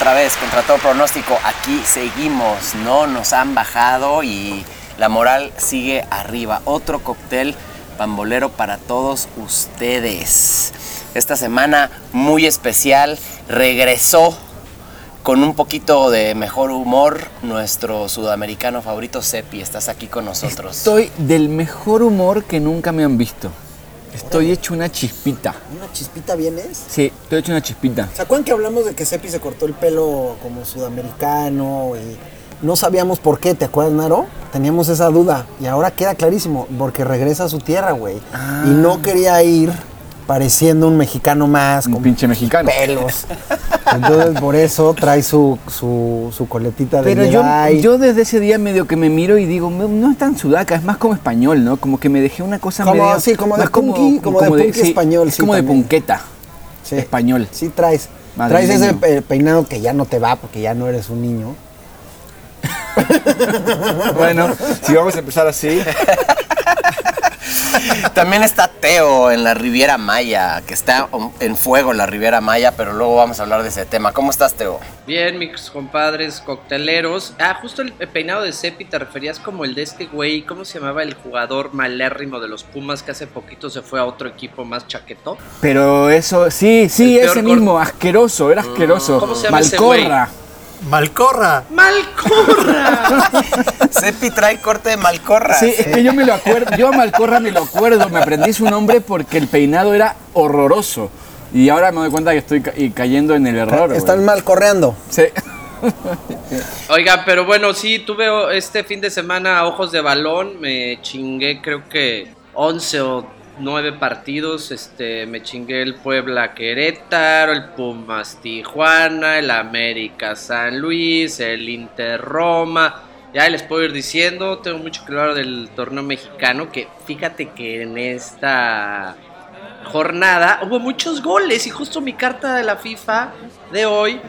Otra vez contra todo pronóstico. Aquí seguimos, no nos han bajado y la moral sigue arriba. Otro cóctel pambolero para todos ustedes. Esta semana muy especial regresó con un poquito de mejor humor nuestro sudamericano favorito Sepi. Estás aquí con nosotros. Estoy del mejor humor que nunca me han visto. Estoy hecho una chispita. ¿Una chispita vienes? Sí, estoy hecho una chispita. ¿Se acuerdan que hablamos de que Sepi se cortó el pelo como sudamericano y no sabíamos por qué? ¿Te acuerdas, Naro? Teníamos esa duda y ahora queda clarísimo, porque regresa a su tierra, güey. Y no quería ir pareciendo un mexicano más, Un con pinche mexicano. pelos. Entonces por eso trae su, su, su coletita de Pero yo, yo desde ese día medio que me miro y digo, "No- es tan sudaca, es más como español, ¿no? Como que me dejé una cosa Como- medio- sí, como de más punky, como de punky español, Es sí, como de punqueta Sí. español. Sí traes. Traes Madrileño. ese pe- peinado que ya no te va porque ya no eres un niño. Bueno, si vamos a empezar así. También está Teo en la Riviera Maya, que está en fuego la Riviera Maya, pero luego vamos a hablar de ese tema. ¿Cómo estás, Teo? Bien, mis compadres cocteleros. Ah, justo el peinado de Cepi te referías como el de este güey. ¿Cómo se llamaba el jugador malérrimo de los Pumas que hace poquito se fue a otro equipo más chaquetó? Pero eso, sí, sí, El ese mismo, asqueroso, era asqueroso. ¿Cómo se llama ese güey? Malcorra. Malcorra. Sepi trae corte de malcorra. Sí, es que yo me lo acuerdo, yo a Malcorra me lo acuerdo, me aprendí su nombre porque el peinado era horroroso. Y ahora me doy cuenta que estoy ca- y cayendo en el error. Están güey. mal correando. Sí. Oiga, pero bueno, sí, tuve este fin de semana ojos de balón. Me chingué, creo que 11 o 9 partidos. Este, me chingué el Puebla Querétaro, el Pumas Tijuana, el América San Luis, el Inter Roma. Ya les puedo ir diciendo, tengo mucho que hablar del torneo mexicano. Que fíjate que en esta jornada hubo muchos goles y justo mi carta de la FIFA de hoy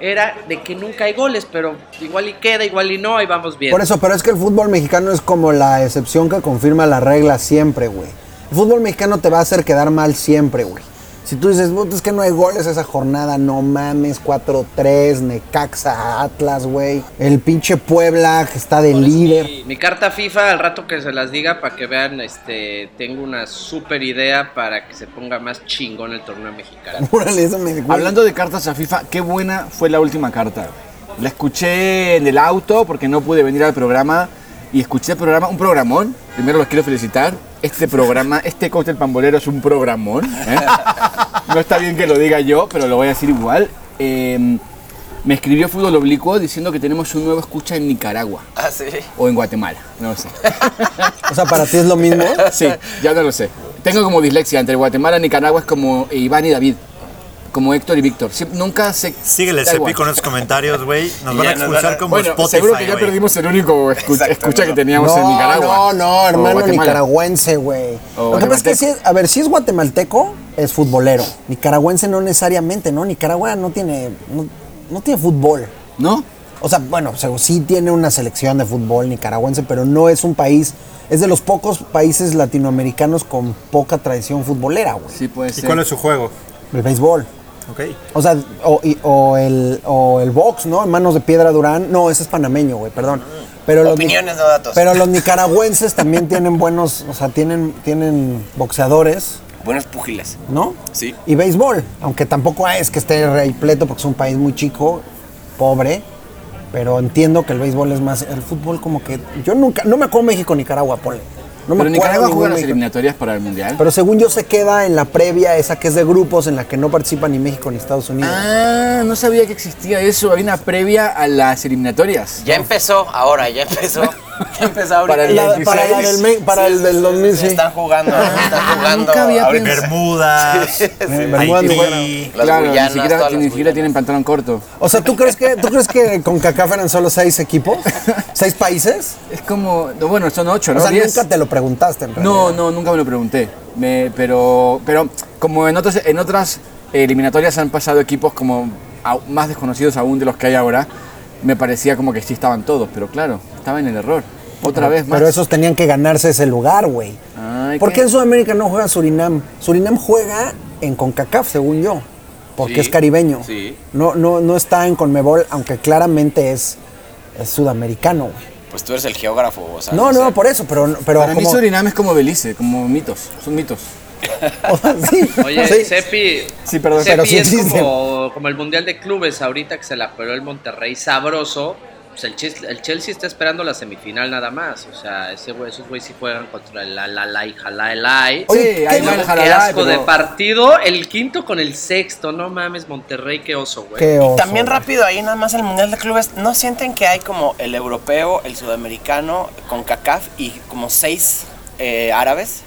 era de que nunca hay goles, pero igual y queda, igual y no, ahí vamos bien. Por eso, pero es que el fútbol mexicano es como la excepción que confirma la regla siempre, güey. El fútbol mexicano te va a hacer quedar mal siempre, güey. Si tú dices, "Puta, es que no hay goles esa jornada, no mames, 4-3, Necaxa, Atlas, güey. El pinche Puebla que está de líder. Mi carta FIFA, al rato que se las diga para que vean, este, tengo una super idea para que se ponga más chingón el torneo mexicano. Órale, eso me. Hablando de cartas a FIFA, qué buena fue la última carta. La escuché en el auto porque no pude venir al programa y escuché el programa, un programón. Primero los quiero felicitar. Este programa, este cóctel pambolero es un programón. ¿eh? No está bien que lo diga yo, pero lo voy a decir igual. Eh, me escribió Fútbol Oblicuo diciendo que tenemos un nuevo escucha en Nicaragua Ah, sí. o en Guatemala, no lo sé. O sea, para ti es lo mismo. Sí, ya no lo sé. Tengo como dislexia entre Guatemala y Nicaragua es como Iván y David, como Héctor y Víctor. Nunca se. Síguele, Cepi, con esos comentarios, güey. Nos Y van a expulsar van a- como Bueno, Spotify, seguro que ya güey. perdimos el único escu- Exacto, escucha no. que teníamos en Nicaragua. no, no, hermano nicaragüense, güey. Lo que pasa es que sí, guatemalteco. es- a ver, si es guatemalteco, es futbolero. Nicaragüense no necesariamente, ¿no? Nicaragua no tiene, no, no tiene fútbol. ¿No? O sea, bueno, o sea, sí tiene una selección de fútbol nicaragüense, pero no es un país, es de los pocos países latinoamericanos con poca tradición futbolera, güey. Sí, puede ¿Y ser. cuál es su juego? El béisbol. Ok. O sea, o, y- o el, o el box, ¿no? En manos de Piedra Durán. No, ese es panameño, güey, perdón. Pero los ni- Opiniones, no datos. Pero los nicaragüenses también tienen buenos, o sea, tienen, tienen boxeadores, Buenos pugiles. ¿no? Sí. Y béisbol, aunque tampoco es que esté repleto porque es un país muy chico, pobre, pero entiendo que el béisbol es más, el fútbol como que, yo nunca, no me acuerdo México-Nicaragua, ponle. No me Pero Nicaragua juega las eliminatorias para el Mundial. Pero según yo se queda en la previa, esa que es de grupos, en la que no participa ni México ni Estados Unidos. Ah, no sabía que existía eso. Había una previa a las eliminatorias. Ya empezó, ahora, ya empezó. Empezó ahorita. Para el La- 26. para me- para el del 2000, sí. Están jugando, están jugando. nunca había. Bermudas, Bermudas ni Haití. Las claro, Guyanas, ni siquiera, ni siquiera tienen pantalón corto. O sea, ¿tú crees que, ¿tú crees que con CACAF eran solo seis equipos? ¿Seis países? Es como, no, bueno, son ocho, ¿no? O sea, Diez. nunca te lo preguntaste en realidad. No, no, nunca me lo pregunté. Me- pero, pero como en, otros, en otras eliminatorias han pasado equipos como más desconocidos aún de los que hay ahora, me parecía como que sí estaban todos, pero claro, estaba en el error. Otra vez más. Pero esos tenían que ganarse ese lugar, güey. Ay, ¿Por ¿qué? en Sudamérica no juega Surinam? Surinam juega en CONCACAF, según yo. porque Sí, es caribeño. sí. No, no, no está en Conmebol, aunque claramente es, es sudamericano, güey. Pues tú eres el geógrafo, o sea, No, sé. no, por eso, pero, pero Para mí Surinam es como Belice, como mitos, son mitos. sí, Oye, sí. Cepi, Sí, perdón, Cepi pero sí es como, como el Mundial de Clubes ahorita que se la peló el Monterrey sabroso. Pues el, Chelsea está esperando la semifinal nada más. O sea, ese güey, esos güeyes sí juegan contra el la la la y jala el ay. Oye, sí, ¿qué hay mal Qué asco pero- de partido. El quinto con el sexto. No mames, Monterrey, qué oso, güey. Qué oso, También güey. rápido ahí nada más el Mundial de Clubes, ¿no sienten que hay como el europeo, el sudamericano con CACAF y como seis eh, árabes?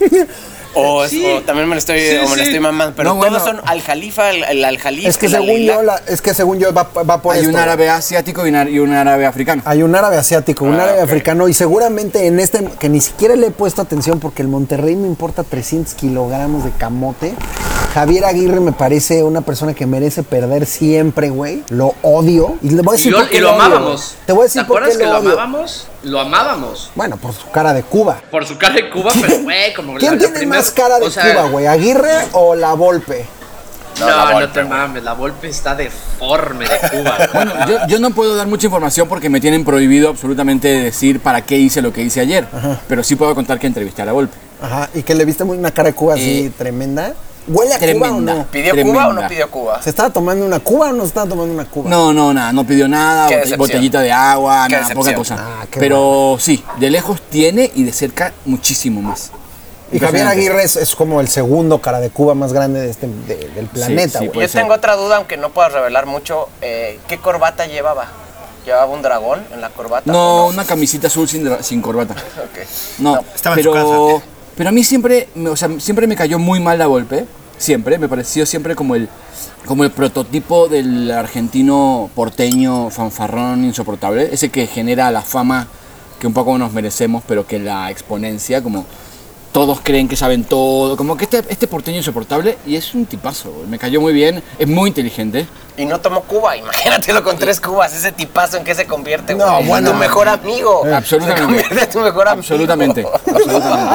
O, es- Sí. o también me lo estoy, Sí, o me lo estoy mamando, pero No, todos bueno. son Al Jalifa, el, el Al Jalifa. Es que según yo, la- es que según yo va, va por Hay esto, un árabe asiático y un, y un árabe africano. Hay un árabe asiático, un Ah, árabe ok. africano y seguramente en este, que ni siquiera le he puesto atención porque el Monterrey me importa 300 kilogramos de camote. Javier Aguirre me parece una persona que merece perder siempre, güey. Lo odio. Y le voy a Y decir lo, por qué y lo odio, amábamos. Te voy a decir ¿Te por qué acuerdas que lo odio. amábamos? Lo amábamos. Bueno, por su cara de Cuba. Por su cara de Cuba, pero güey, como ¿Quién la tiene primer- más cara de o sea, Cuba, güey? ¿Aguirre o la Volpe? No, No, la no, Volpe, te mames, la Volpe está deforme de Cuba. Bueno, yo, yo no puedo dar mucha información porque me tienen prohibido absolutamente decir para qué hice lo que hice ayer. Pero sí puedo contar que entrevisté a la Volpe. Ajá. ¿Y que le viste muy una cara de Cuba así Eh, tremenda? ¿Huele a Cuba o tremenda. no? ¿Pidió Tremenda. Cuba o no pidió Cuba? ¿Se estaba tomando una Cuba o no se estaba tomando una Cuba? No, no, nada, no pidió nada, botellita de agua, Qué nada, poca cosa. Ah, Pero sí, de lejos tiene y de cerca muchísimo más. Y Javier. Aguirre es, es como el segundo cara de Cuba más grande de este, de- del planeta, sí, Yo ser. tengo otra duda, aunque no puedo revelar mucho. eh, ¿Qué corbata llevaba? ¿Llevaba un dragón en la corbata? No, una camisita azul sin, corbata. Ok. No, estaba en su pero, casa. Pero a mí siempre, o sea, siempre me cayó muy mal la golpe. Siempre, me pareció siempre como el, como el prototipo del argentino porteño fanfarrón insoportable. Ese que genera la fama que un poco nos merecemos, pero que la exponencia, como todos creen que saben todo. Como que este, este porteño insoportable, y es un tipazo, me cayó muy bien, es muy inteligente. Y no tomó Cuba, imagínatelo con tres cubas, ese tipazo en qué se convierte, No, güey? bueno. tu mejor amigo. Absolutamente. Se convierte en tu mejor amigo. Absolutamente, absolutamente.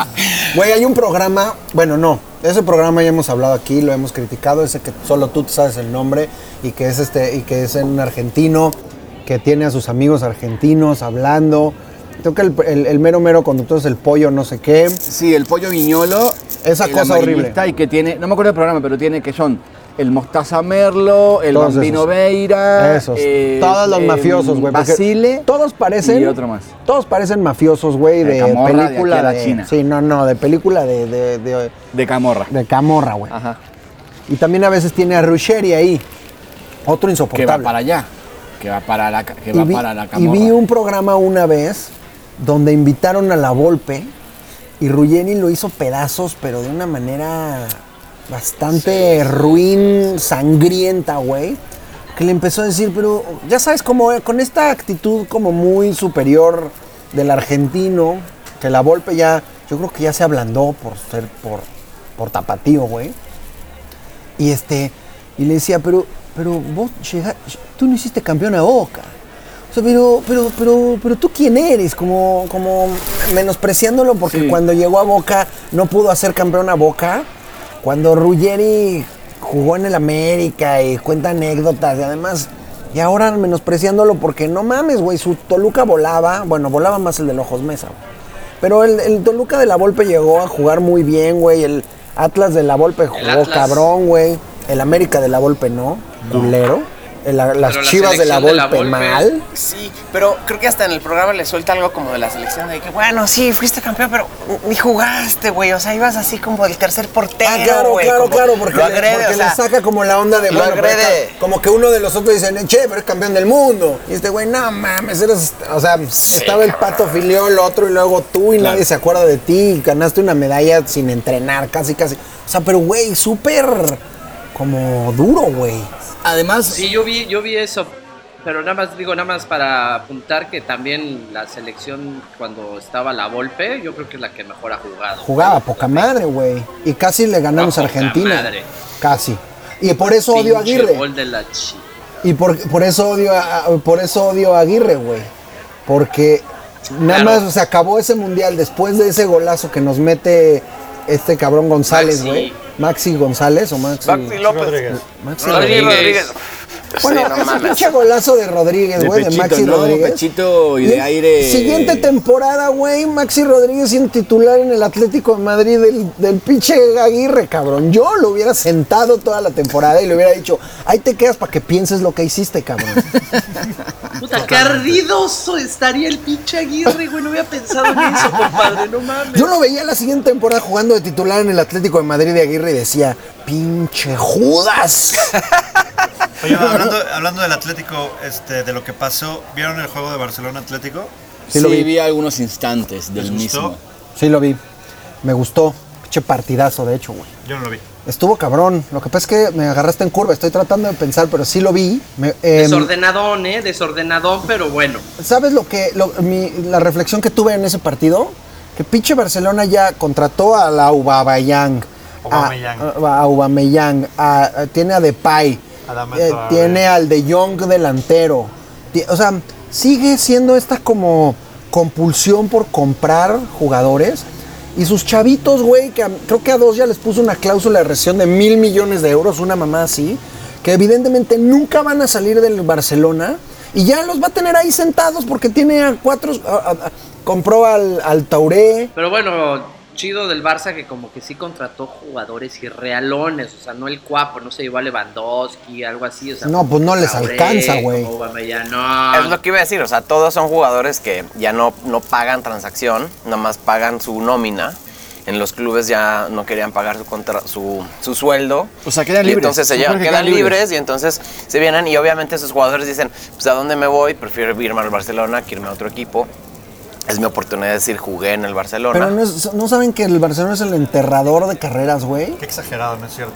Güey, hay un programa, bueno, no, ese programa ya hemos hablado aquí, lo hemos criticado, ese que solo tú sabes el nombre y que es este y que es un argentino que tiene a sus amigos argentinos hablando. Creo que el, el- el mero mero conductor es el pollo no sé qué. Sí, el pollo viñolo. Esa el cosa horrible. Y que tiene, no me acuerdo del programa, pero tiene que son el Mostaza Merlo, el Todos Bambino esos. Veira. Esos. eh, todos los em, mafiosos, güey. Basile. Todos parecen. y otro más. Todos parecen mafiosos, güey, De de, de película a la de. China. Sí, no, no, de película de, de, de, De Camorra. de Camorra, güey. Ajá. Y también a veces tiene a Ruggeri ahí. Otro Que insoportable. va para allá. Que va para la, que y va vi, para la y Camorra. vi un programa una vez donde invitaron a la Volpe y Ruggeri lo hizo pedazos, pero de una manera bastante ruin, sangrienta, güey. Que le empezó a decir, pero ya sabes, como con esta actitud como muy superior del argentino, que la Volpe ya, yo creo que ya se ablandó por ser, por, por tapatío, güey. Y este, y le decía, pero, pero vos llega- tú no hiciste campeón a Boca. O sea, pero, pero, pero, pero tú quién eres, como, como menospreciándolo porque Sí. cuando llegó a Boca no pudo hacer campeón a Boca. Cuando Ruggeri jugó en el América y cuenta anécdotas y además, y ahora menospreciándolo porque no mames, güey, su Toluca volaba, bueno, volaba más el de Ojos Mesa, güey. Pero el, el Toluca de la Volpe llegó a jugar muy bien, güey. El Atlas de la Volpe jugó cabrón, güey. El América de la Volpe no, culero. El- las Pero la Chivas de la selección de la Volpe mal. Sí, pero creo que hasta en el programa le suelta algo como de la selección de que, bueno, sí, fuiste campeón, pero ni jugaste, güey. O sea, ibas así como el tercer portero. Ah, claro, güey, claro, claro, porque, lo le- agrede, porque o sea, le saca como la onda de lo bueno, agrede. acá, como que uno de los otros dicen, che, pero es campeón del mundo. Y este güey, no mames, eres, o sea, estaba el pato filiol, otro y luego tú y nadie se acuerda de ti, y ganaste una medalla sin entrenar, casi, casi. O sea, pero güey, súper como duro, güey. Además, Sí, yo vi, yo vi eso, pero nada más digo, nada más para apuntar que también la selección cuando estaba la Volpe, yo creo que es la que mejor ha jugado. Jugaba poca madre, güey. Y casi le ganamos a poca Argentina. madre. Casi. Y por eso odio a Aguirre. gol de la chi- Y por, por eso odio a, por eso odio a Aguirre, güey. Porque nada Claro. más se acabó ese mundial después de ese golazo que nos mete este cabrón González, güey. Maxi González o Maxi. Maxi López. Rodríguez. Maxi Rodríguez. Rodríguez. Bueno, Sí, no ese pinche golazo de Rodríguez, De güey, de, pechito, Maxi ¿no? Rodríguez. Pechito y de el aire. Siguiente temporada, güey, Maxi Rodríguez siendo titular en el Atlético de Madrid del, del pinche Aguirre, cabrón. Yo lo hubiera sentado toda la temporada y le hubiera dicho, ahí te quedas para que pienses lo que hiciste, cabrón. Puta, qué ardidoso estaría el pinche Aguirre, güey. No había pensado en eso, compadre. No mames. Yo lo veía la siguiente temporada jugando de titular en el Atlético de Madrid de Aguirre y decía, pinche Judas. Oye, hablando, hablando del Atlético, este, de lo que pasó, ¿vieron el juego de Barcelona Atlético? Sí, lo vi. vi algunos instantes del mismo. Sí, lo vi. Me gustó. Pinche partidazo, de hecho, güey. Yo no lo vi. Estuvo cabrón. Lo que pasa es que me agarraste en curva. Estoy tratando de pensar, pero sí lo vi. Me- em, Desordenadón, ¿eh? Desordenadón, pero bueno. ¿Sabes lo que lo- mi- la reflexión que tuve en ese partido? Que pinche Barcelona ya contrató a la Aubameyang, Aubameyang. a, a Aubameyang, a- a- tiene a Depay, eh, tiene al De Jong delantero. O sea, sigue siendo esta como compulsión por comprar jugadores. Y sus chavitos, güey, que a- creo que a dos ya les puso una cláusula de rescisión de mil millones de euros, una mamá así, que evidentemente nunca van a salir del Barcelona y ya los va a tener ahí sentados porque tiene a cuatro, a- a- a- compró al, al Tauré. Pero bueno, chido del Barça que como que sí contrató jugadores irrealones, o sea, no el cuapo, no se llevó a Lewandowski, algo así, o sea, No, pues no les alcanza, güey. no. Es lo que iba a decir, o sea, todos son jugadores que ya no, no pagan transacción, nomás pagan su nómina. En los clubes ya no querían pagar su, contra- su, su sueldo. O sea, quedan Y libres. entonces se llevan, jugadores que quedan quedan libres. libres. y entonces se vienen y obviamente esos jugadores dicen, pues ¿a dónde me voy? Prefiero irme al Barcelona que irme a otro equipo. Es mi oportunidad de decir, jugué en el Barcelona. Pero no, es- no saben que el Barcelona es el enterrador de carreras, güey. Qué exagerado, ¿no es cierto?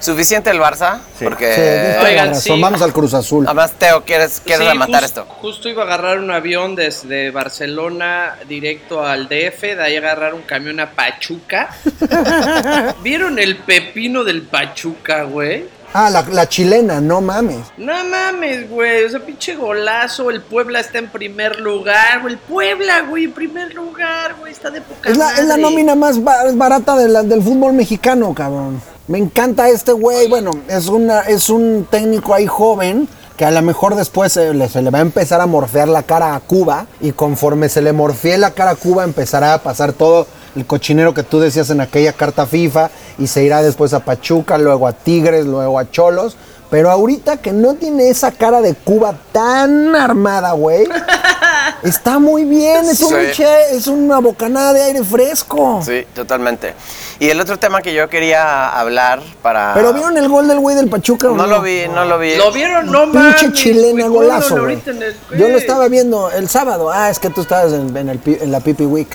Suficiente el Barça, porque... Sí, toda la Oigan, razón. sí. Vamos al Cruz Azul. Además, Teo, ¿quieres, quieres Sí, rematar esto? Justo iba a agarrar un avión desde Barcelona directo al DF, de ahí agarrar un camión a Pachuca. ¿Vieron el pepino del Pachuca, güey? Ah, la, la chilena, no mames. No mames, güey, o sea, pinche golazo, el Puebla está en primer lugar, güey, el Puebla, güey, en primer lugar, güey, está de poca Es la, es la nómina más ba- barata de la- del fútbol mexicano, cabrón. Me encanta este güey. Bueno, es, una, es un técnico ahí joven que a lo mejor después se le, se le va a empezar a morfear la cara a Cuba y conforme se le morfee la cara a Cuba empezará a pasar todo el cochinero que tú decías en aquella carta FIFA y se irá después a Pachuca, luego a Tigres, luego a Cholos. Pero ahorita que no tiene esa cara de Cuba tan armada, güey, está muy bien, es, un che- es una bocanada de aire fresco. Sí, totalmente. Y el otro tema que yo quería hablar para... Pero vieron el gol del güey del Pachuca, o No lo vi, no lo vi. ¿Lo vieron? No mames. Pinche chilena golazo, güey. Yo lo estaba viendo el sábado. Ah, es que tú estabas en, en el pi- en la Pipi Week.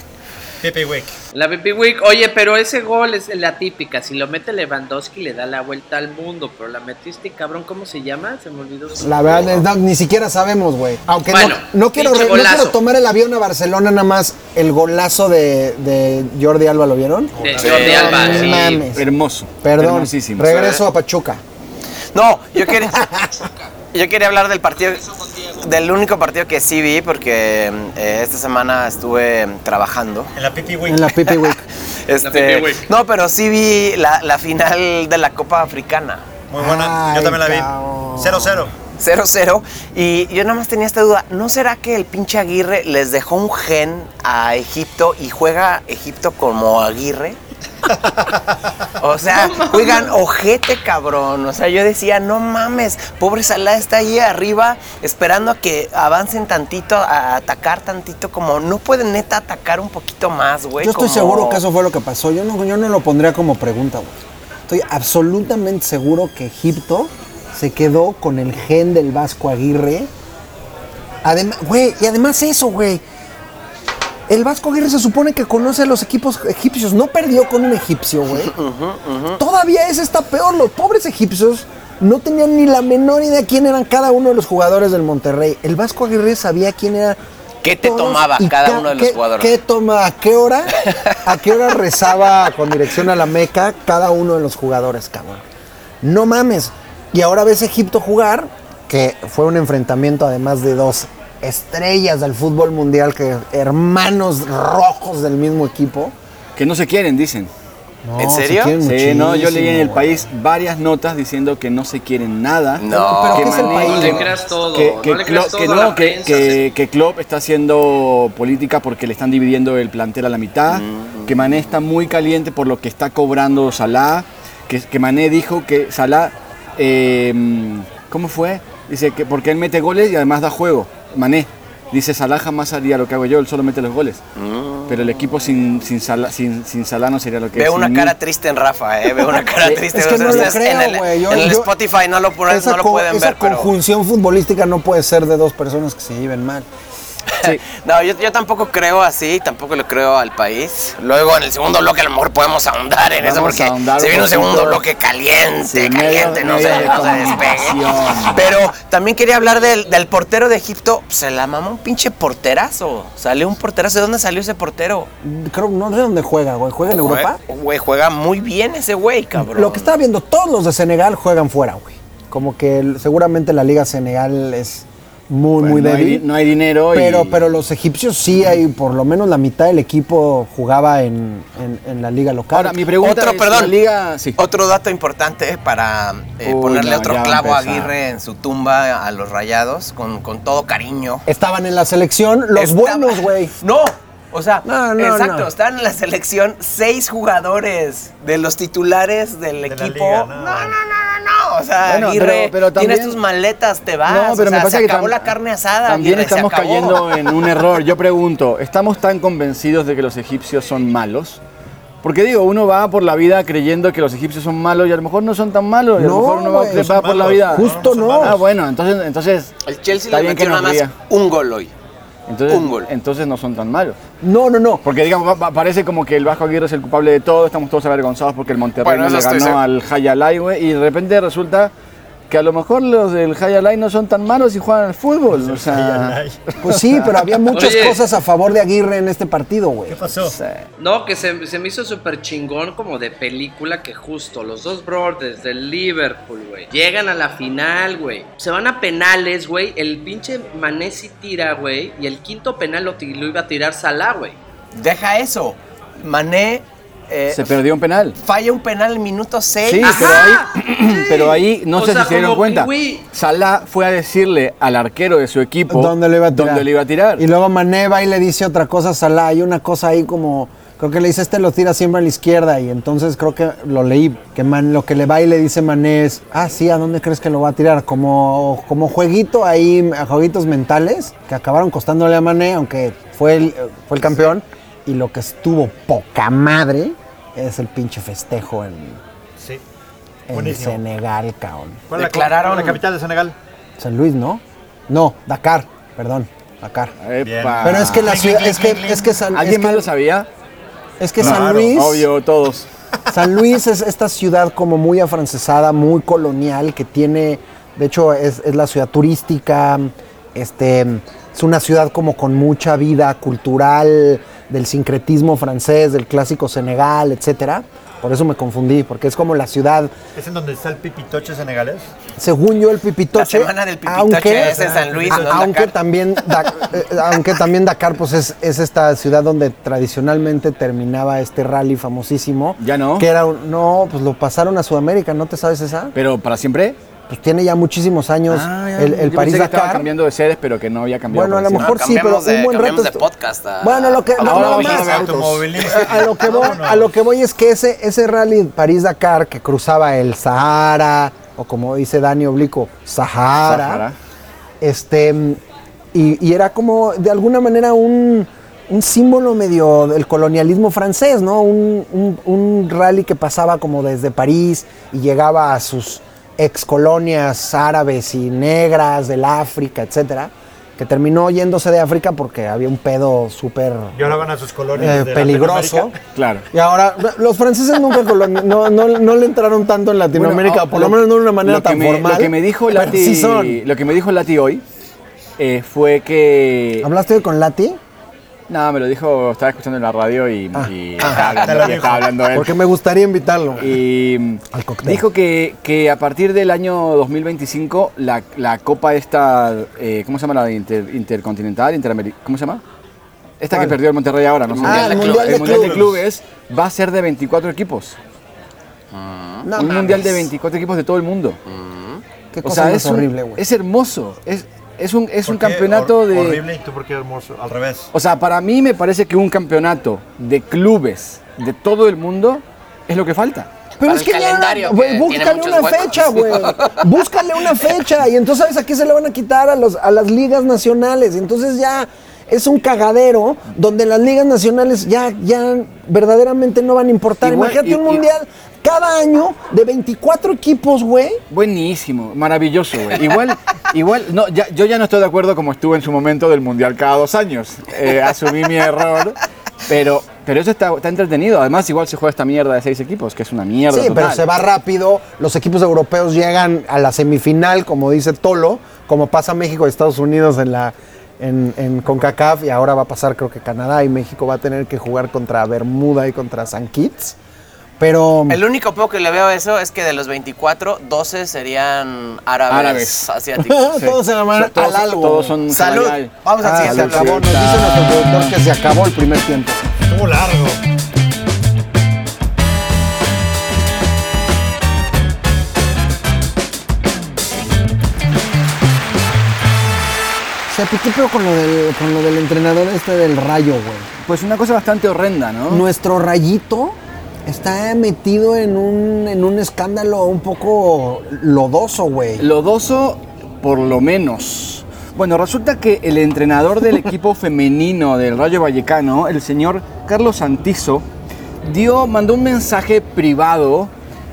Pepe Wick. La Pipi Week, oye, pero ese gol es la típica. Si lo mete Lewandowski, le da la vuelta al mundo. Pero la metiste, cabrón, ¿cómo se llama? Se me olvidó. La verdad, es- no, ni siquiera sabemos, güey. Aunque no- Bueno, no, quiero, pinche re- no quiero tomar el avión a Barcelona nada más. El golazo de, de Jordi Alba, ¿lo vieron? De Jordi No Alba, sí. mames. Hermoso. Perdón, regreso a Pachuca. No, yo quería... yo quería hablar del partido... Del único partido que sí vi, porque eh, esta semana estuve trabajando. En la Pepe Wick. En la Pipi Week. Este, Pipi Week. no, pero sí vi la, la final de la Copa Africana. Muy buena. Ay, Yo también la vi. cabrón. 0-0. 0-0. Y yo nada más tenía esta duda. ¿No será que el pinche Aguirre les dejó un gen a Egipto y juega Egipto como Aguirre? O sea, juegan ojete, cabrón. O sea, yo decía, no mames, pobre Salah está ahí arriba esperando a que avancen tantito, a atacar tantito, como no pueden neta atacar un poquito más, güey. Yo estoy como- seguro que eso fue lo que pasó. Yo no, yo no lo pondría como pregunta, güey. Estoy absolutamente seguro que Egipto se quedó con el gen del Vasco Aguirre. Además, güey, y además eso, güey. El Vasco Aguirre se supone que conoce a los equipos egipcios. No perdió con un egipcio, güey. Todavía ese está peor. Los pobres egipcios no tenían ni la menor idea quién eran cada uno de los jugadores del Monterrey. El Vasco Aguirre sabía quién era. ¿Qué te tomaba cada ca- uno de los qué- jugadores? ¿Qué toma? ¿A qué hora? ¿A qué hora rezaba con dirección a la Meca cada uno de los jugadores, cabrón? No mames. Y ahora ves Egipto jugar, que fue un enfrentamiento además de dos estrellas del fútbol mundial, que hermanos rojos del mismo equipo. Que no se quieren, dicen. No, ¿En se serio? quieren Sí, no, yo leí en el país varias notas diciendo que no se quieren nada. No. Pero que ¿qué es el Mané- país? No le creas todo, que, que no le creas Klopp- todo que no, prensa. que- que Klopp está haciendo política porque le están dividiendo el plantel a la mitad, que Mané está muy caliente por lo que está cobrando Salah, que, que Mané dijo que Salah, eh, ¿cómo fue? Dice que porque él mete goles y además da juego, Mané. Dice Salah jamás haría lo que hago yo, él solo mete los goles. Pero el equipo sin, sin, Salah, sin, sin Salah no sería lo que es. Veo una cara mí. triste en Rafa, ¿eh? Veo una cara triste. es que no lo creo, en el, güey. Yo- en el yo- Spotify no lo, Esa, pueden esa ver, pero... conjunción futbolística no puede ser de dos personas que se lleven mal. Sí. No, yo, yo tampoco creo así, tampoco le creo al país. Luego en el segundo bloque a lo mejor podemos ahondar en eso porque se viene un segundo bloque caliente, Sí, caliente, medio- no medio se, no se despegue. Pero también quería hablar del, del portero de Egipto. Se la mamó un pinche porterazo. Salió un porterazo. ¿De dónde salió ese portero? Creo, no sé dónde juega, güey. ¿Juega en Europa? Güey, juega muy bien ese güey, cabrón. Lo que estaba viendo, todos los de Senegal juegan fuera, güey. Como que seguramente la Liga Senegal es muy, Pues muy no, hay, débil. no hay dinero. y- Pero, pero los egipcios sí hay, por lo menos la mitad del equipo jugaba en, en- en la liga local. Ahora, mi pregunta Otro, es, perdón. la liga... Sí. Otro dato importante para eh, Uy, ponerle no, otro clavo a. Aguirre en su tumba a los rayados con, con todo cariño. Estaban en la selección los Estaba- buenos, güey. No, o sea, No, no, exacto, no. estaban en la selección seis jugadores de los titulares del la equipo. liga, no, no. no, no, no, no. O sea, Bueno, Aguirre, pero- pero también- tienes tus maletas, te vas. No, pero o sea, me parece se que acabó la carne asada. También Aguirre, estamos cayendo en un error. Yo pregunto, ¿estamos tan convencidos de que los egipcios son malos? Porque digo, uno va por la vida creyendo que los egipcios son malos y a lo mejor no son tan malos. Y a lo No, mejor uno va, va por la vida. Justo no. Ah, bueno, entonces, entonces El Chelsea le metió nada más un gol hoy. Entonces, un gol. entonces no son tan malos. No, no, no. Porque digamos, parece como que el Vasco Aguirre es el culpable de todo, estamos todos avergonzados porque el Monterrey Bueno, no le ganó al Hayalay, güey, y de repente resulta que a lo mejor los del Hayalay no son tan malos y juegan al fútbol. O sea, Pues sí, pero había muchas Oye. cosas a favor de Aguirre en este partido, güey. ¿Qué pasó? No, que se, se me hizo súper chingón como de película que justo los dos brothers del Liverpool, güey, llegan a la final, güey. Se van a penales, güey. El pinche Mané sí tira, güey. Y el quinto penal lo, lo iba a tirar Salah, güey. Deja eso. Mané eh, se perdió un penal. falla un penal en minuto 6. Sí, pero ahí, pero ahí no O sé sea, si se dieron cuenta. güey. Salah fue a decirle al arquero de su equipo ¿Dónde le iba a tirar? dónde le iba a tirar. Y luego Mané va y le dice otra cosa a Salah. Hay una cosa ahí como. Creo que le dice, este lo tira siempre a la izquierda. Y entonces creo que lo leí. Que Man- lo que le va y le dice Mané es, ah, sí, ¿a dónde crees que lo va a tirar? Como, como jueguito ahí, a jueguitos mentales, que acabaron costándole a Mané, aunque fue el, fue el campeón. Y lo que estuvo poca madre es el pinche festejo en, Sí. en Buenísimo. Senegal, cabrón. ¿Cuál Declararon- la capital de Senegal? San Luis, ¿no? No, Dakar, perdón, Dakar. Epa. Pero es que la ciudad, es que, es que San, es ¿Alguien que- más lo sabía? es que Claro, San Luis, Obvio, todos. San Luis es esta ciudad como muy afrancesada, muy colonial, que tiene, de hecho es, es la ciudad turística, este, es una ciudad como con mucha vida cultural, del sincretismo francés, del clásico Senegal, etcétera. Por eso me confundí, porque es como la ciudad, ¿Es en donde está el pipitoche senegalés? según yo el Pipitoche, La semana del Pipitoche es en San Luis, a- no aunque Dakar. también Da- eh, aunque también Dakar pues es, es esta ciudad donde tradicionalmente terminaba este rally famosísimo. ¿Ya no? Que era un- no, pues lo pasaron a Sudamérica, ¿no te sabes esa? ¿Pero para siempre? Pues tiene ya muchísimos años Ah, ya, el, yo el pensé París que estaba Dakar. cambiando de sedes, pero que no había cambiado. Bueno, a lo mejor No, sí, pero de- un buen rato. de podcast a- bueno, lo que a- no, más. A lo que voy, a lo que voy es que ese, ese rally París-Dakar que cruzaba el Sahara, o como dice Dani Oblico, Sahara, Sahara. este y, y era como de alguna manera un, un símbolo medio del colonialismo francés, ¿no? Un, un- un rally que pasaba como desde París y llegaba a sus ex colonias árabes y negras del África, etcétera, que terminó yéndose de África porque había un pedo súper Y ahora van a sus colonias. eh, de peligroso. Claro. Y ahora, los franceses nunca no, no, no le entraron tanto en Latinoamérica, Bueno, por lo menos no de una manera tan me- formal. Lo que me dijo Lati, sí son. lo que me dijo Lati hoy eh, fue que ¿Hablaste hoy con Lati? No, me lo dijo, estaba escuchando en la radio y, Ah. y Ah, estaba, hablando, y dijo. estaba hablando él. Porque me gustaría invitarlo. Y mm, Al cóctel. dijo que, que a partir del año 2025 la, la copa esta, eh, ¿cómo se llama la inter- intercontinental? Interameri- ¿Cómo se llama? Esta ¿Cuál? que perdió el Monterrey ahora, no sé. Ah, el Mundial de el Mundial de Clubes. Clubes va a ser de 24 equipos. No un mames. Mundial de 24 equipos de todo el mundo. Qué O cosa sea, más es, horrible, güey. es hermoso. Es, es un, es ¿Por un campeonato hor- de... Horrible y tú por qué hermoso. Al revés. O sea, para mí me parece que un campeonato de clubes de todo el mundo es lo que falta. Pero Para es que ya, calendario, güey, que búscale una huecos. fecha, güey. Búscale una fecha. Y entonces, ¿sabes a qué se le van a quitar? A, los, a las ligas nacionales. Y entonces ya es un cagadero donde las ligas nacionales ya, ya verdaderamente no van a importar. Igual- Imagínate y- un y- mundial cada año de 24 equipos, güey. Buenísimo, maravilloso, güey. Igual, igual, no, ya- yo ya no estoy de acuerdo como estuve en su momento del Mundial cada dos años. Eh, asumí mi error, pero, pero eso está, está entretenido. Además, igual se juega esta mierda de seis equipos, que es una mierda Sí, pero se va rápido. Los equipos europeos llegan a la semifinal, como dice Tolo, como pasa México y Estados Unidos en la en, en CONCACAF y ahora va a pasar creo que Canadá y México va a tener que jugar contra Bermuda y contra San Kitts. Pero El único poco que le veo a eso es que de los 24, 12 serían árabes, Árabes. asiáticos. todos se llaman Todos- al algo. todos son Salud. salarial. Vamos al Ah, se siguiente. acabó. Nos dice nuestro productor que se acabó el primer tiempo. Estuvo largo. Sepi, ¿qué pedo con lo del, con lo del entrenador este del rayo, güey? Pues una cosa bastante horrenda, ¿no? Nuestro rayito está metido en un, en un escándalo un poco lodoso, güey. Lodoso, por lo menos. Bueno, resulta que el entrenador del equipo femenino del Rayo Vallecano, el señor Carlos Santizo, dio, mandó un mensaje privado,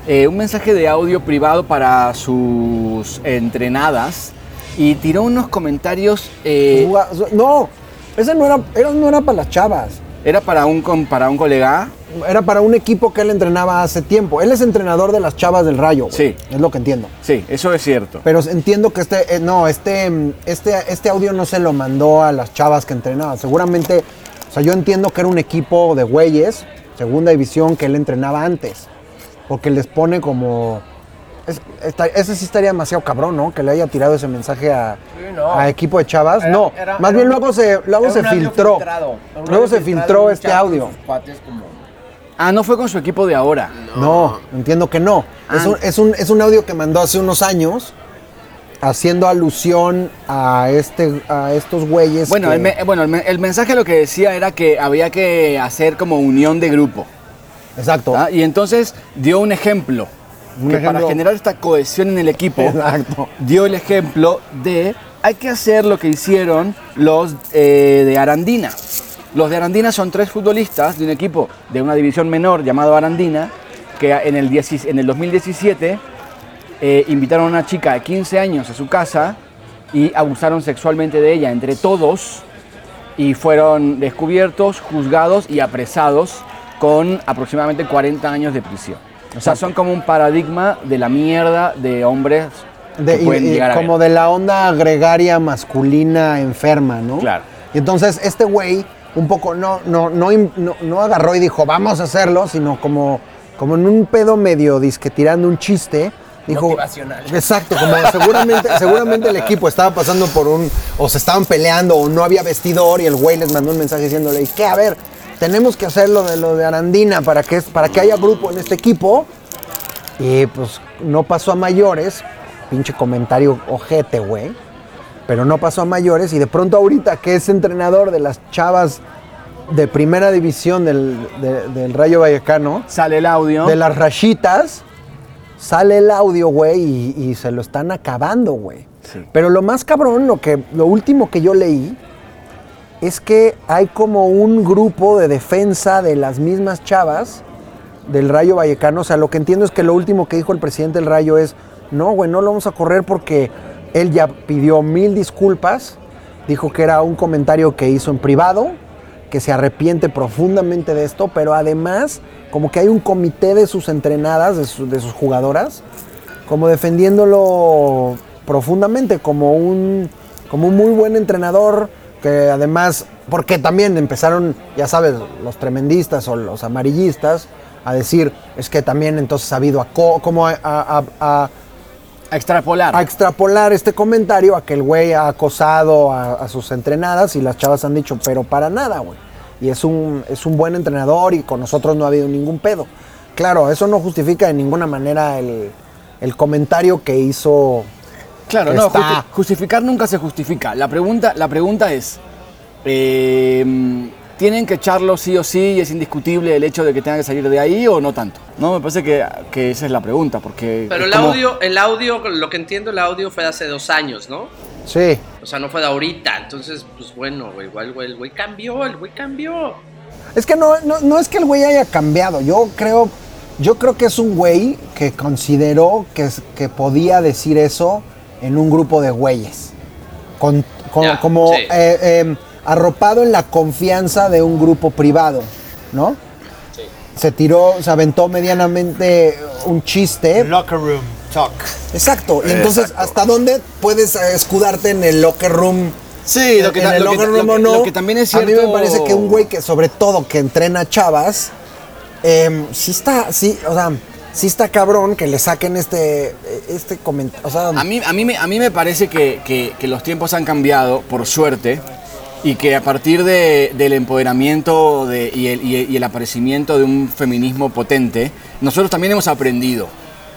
eh, un mensaje de audio privado para sus entrenadas y tiró unos comentarios. eh, No, ese no era, era- no era para las chavas. era para un, para un colega. Era para un equipo que él entrenaba hace tiempo. Él es entrenador de las chavas del Rayo. güey. Sí. Es lo que entiendo. Sí, eso es cierto. Pero entiendo que este, eh, no, este, este, este audio no se lo mandó a las chavas que entrenaba. Seguramente, o sea, yo entiendo que era un equipo de güeyes, segunda división, que él entrenaba antes. Porque les pone como... es- ese sí estaría demasiado cabrón, ¿no? Que le haya tirado ese mensaje a, no. a equipo de chavas. Era- no, era- más era bien luego se, luego se filtró. Luego se filtró este audio. como- Ah, no fue con su equipo de ahora. No, entiendo que no. Es, Ah. un, es, un, es un audio que mandó hace unos años haciendo alusión a, este, a estos güeyes. Bueno, que- el, me- bueno el, me- el mensaje lo que decía era que había que hacer como unión de grupo. Exacto. ¿ah? Y entonces dio un ejemplo. Un que ejemplo. para generar esta cohesión en el equipo, Exacto. dio el ejemplo de hay que hacer lo que hicieron los eh, de Arandina. Los de Arandina son tres futbolistas de un equipo de una división menor llamado Arandina, que en el, 10 en el 2017 eh, invitaron a una chica de 15 años a su casa y abusaron sexualmente de ella entre todos y fueron descubiertos, juzgados y apresados con aproximadamente 40 años de prisión. O sea, son como un paradigma de la mierda de hombres De- que y- pueden y llegar a como ver. de la onda gregaria masculina enferma, ¿no? Claro. Y entonces este güey un poco no, no, no, no, no agarró y dijo, vamos a hacerlo, sino como, como en un pedo medio disque tirando un chiste. Dijo, Motivacional. Exacto, como seguramente, seguramente el equipo estaba pasando por un, o se estaban peleando, o no había vestidor, y el güey les mandó un mensaje diciéndole, que a ver, tenemos que hacer lo de lo de Arandina para que, para que haya grupo en este equipo. Y pues no pasó a mayores, pinche comentario ojete, güey. Pero no pasó a mayores y de pronto ahorita que es entrenador de las chavas de primera división del, de- del Rayo Vallecano, Sale el audio. de las rachitas, sale el audio, güey, y, y se lo están acabando, güey. Sí. Pero lo más cabrón, lo, que, lo último que yo leí, es que hay como un grupo de defensa de las mismas chavas del Rayo Vallecano. O sea, lo que entiendo es que lo último que dijo el presidente del Rayo es, no, güey, no lo vamos a correr porque él ya pidió mil disculpas, dijo que era un comentario que hizo en privado, que se arrepiente profundamente de esto, pero además como que hay un comité de sus entrenadas, de, su- de sus jugadoras, como defendiéndolo profundamente, como un, como un muy buen entrenador, que además, porque también empezaron, ya sabes, los tremendistas o los amarillistas a decir, es que también entonces ha habido como a- a- A extrapolar. a extrapolar este comentario a que el güey ha acosado a, a sus entrenadas y las chavas han dicho, pero para nada, güey. Y es un, es un buen entrenador y con nosotros no ha habido ningún pedo. Claro, eso no justifica de ninguna manera el, el comentario que hizo. Claro, no, justi- justificar nunca se justifica. La pregunta, la pregunta es, eh, ¿tienen que echarlo sí o sí y es indiscutible el hecho de que tenga que salir de ahí o no tanto? No, me parece que, que esa es la pregunta, porque... Pero el como- audio, el audio, lo que entiendo, el audio fue de hace dos años, ¿no? Sí. O sea, no fue de ahorita. Entonces, pues bueno, güey, igual güey, el güey cambió, el güey cambió. Es que no, no, no es que el güey haya cambiado. Yo creo, yo creo que es un güey que consideró que, que podía decir eso en un grupo de güeyes. Con, con- Ya, como sí. eh, eh, arropado en la confianza de un grupo privado, ¿no? Se tiró, se aventó medianamente un chiste. Locker room talk. Exacto. Y entonces, Exacto. ¿hasta dónde puedes eh, escudarte en el locker room? Sí, lo que, en el lo locker lo room o no. lo que también es cierto... A mí me parece que un güey que, sobre todo, que entrena chavas, em, sí está, sí, o sea, sí está cabrón que le saquen este, este comentario. O sea, A mí, a mí, me, a mí me parece que, que- que los tiempos han cambiado, por suerte, y que a partir de- del empoderamiento de- y, el, aparecimiento de un feminismo potente, nosotros también hemos aprendido.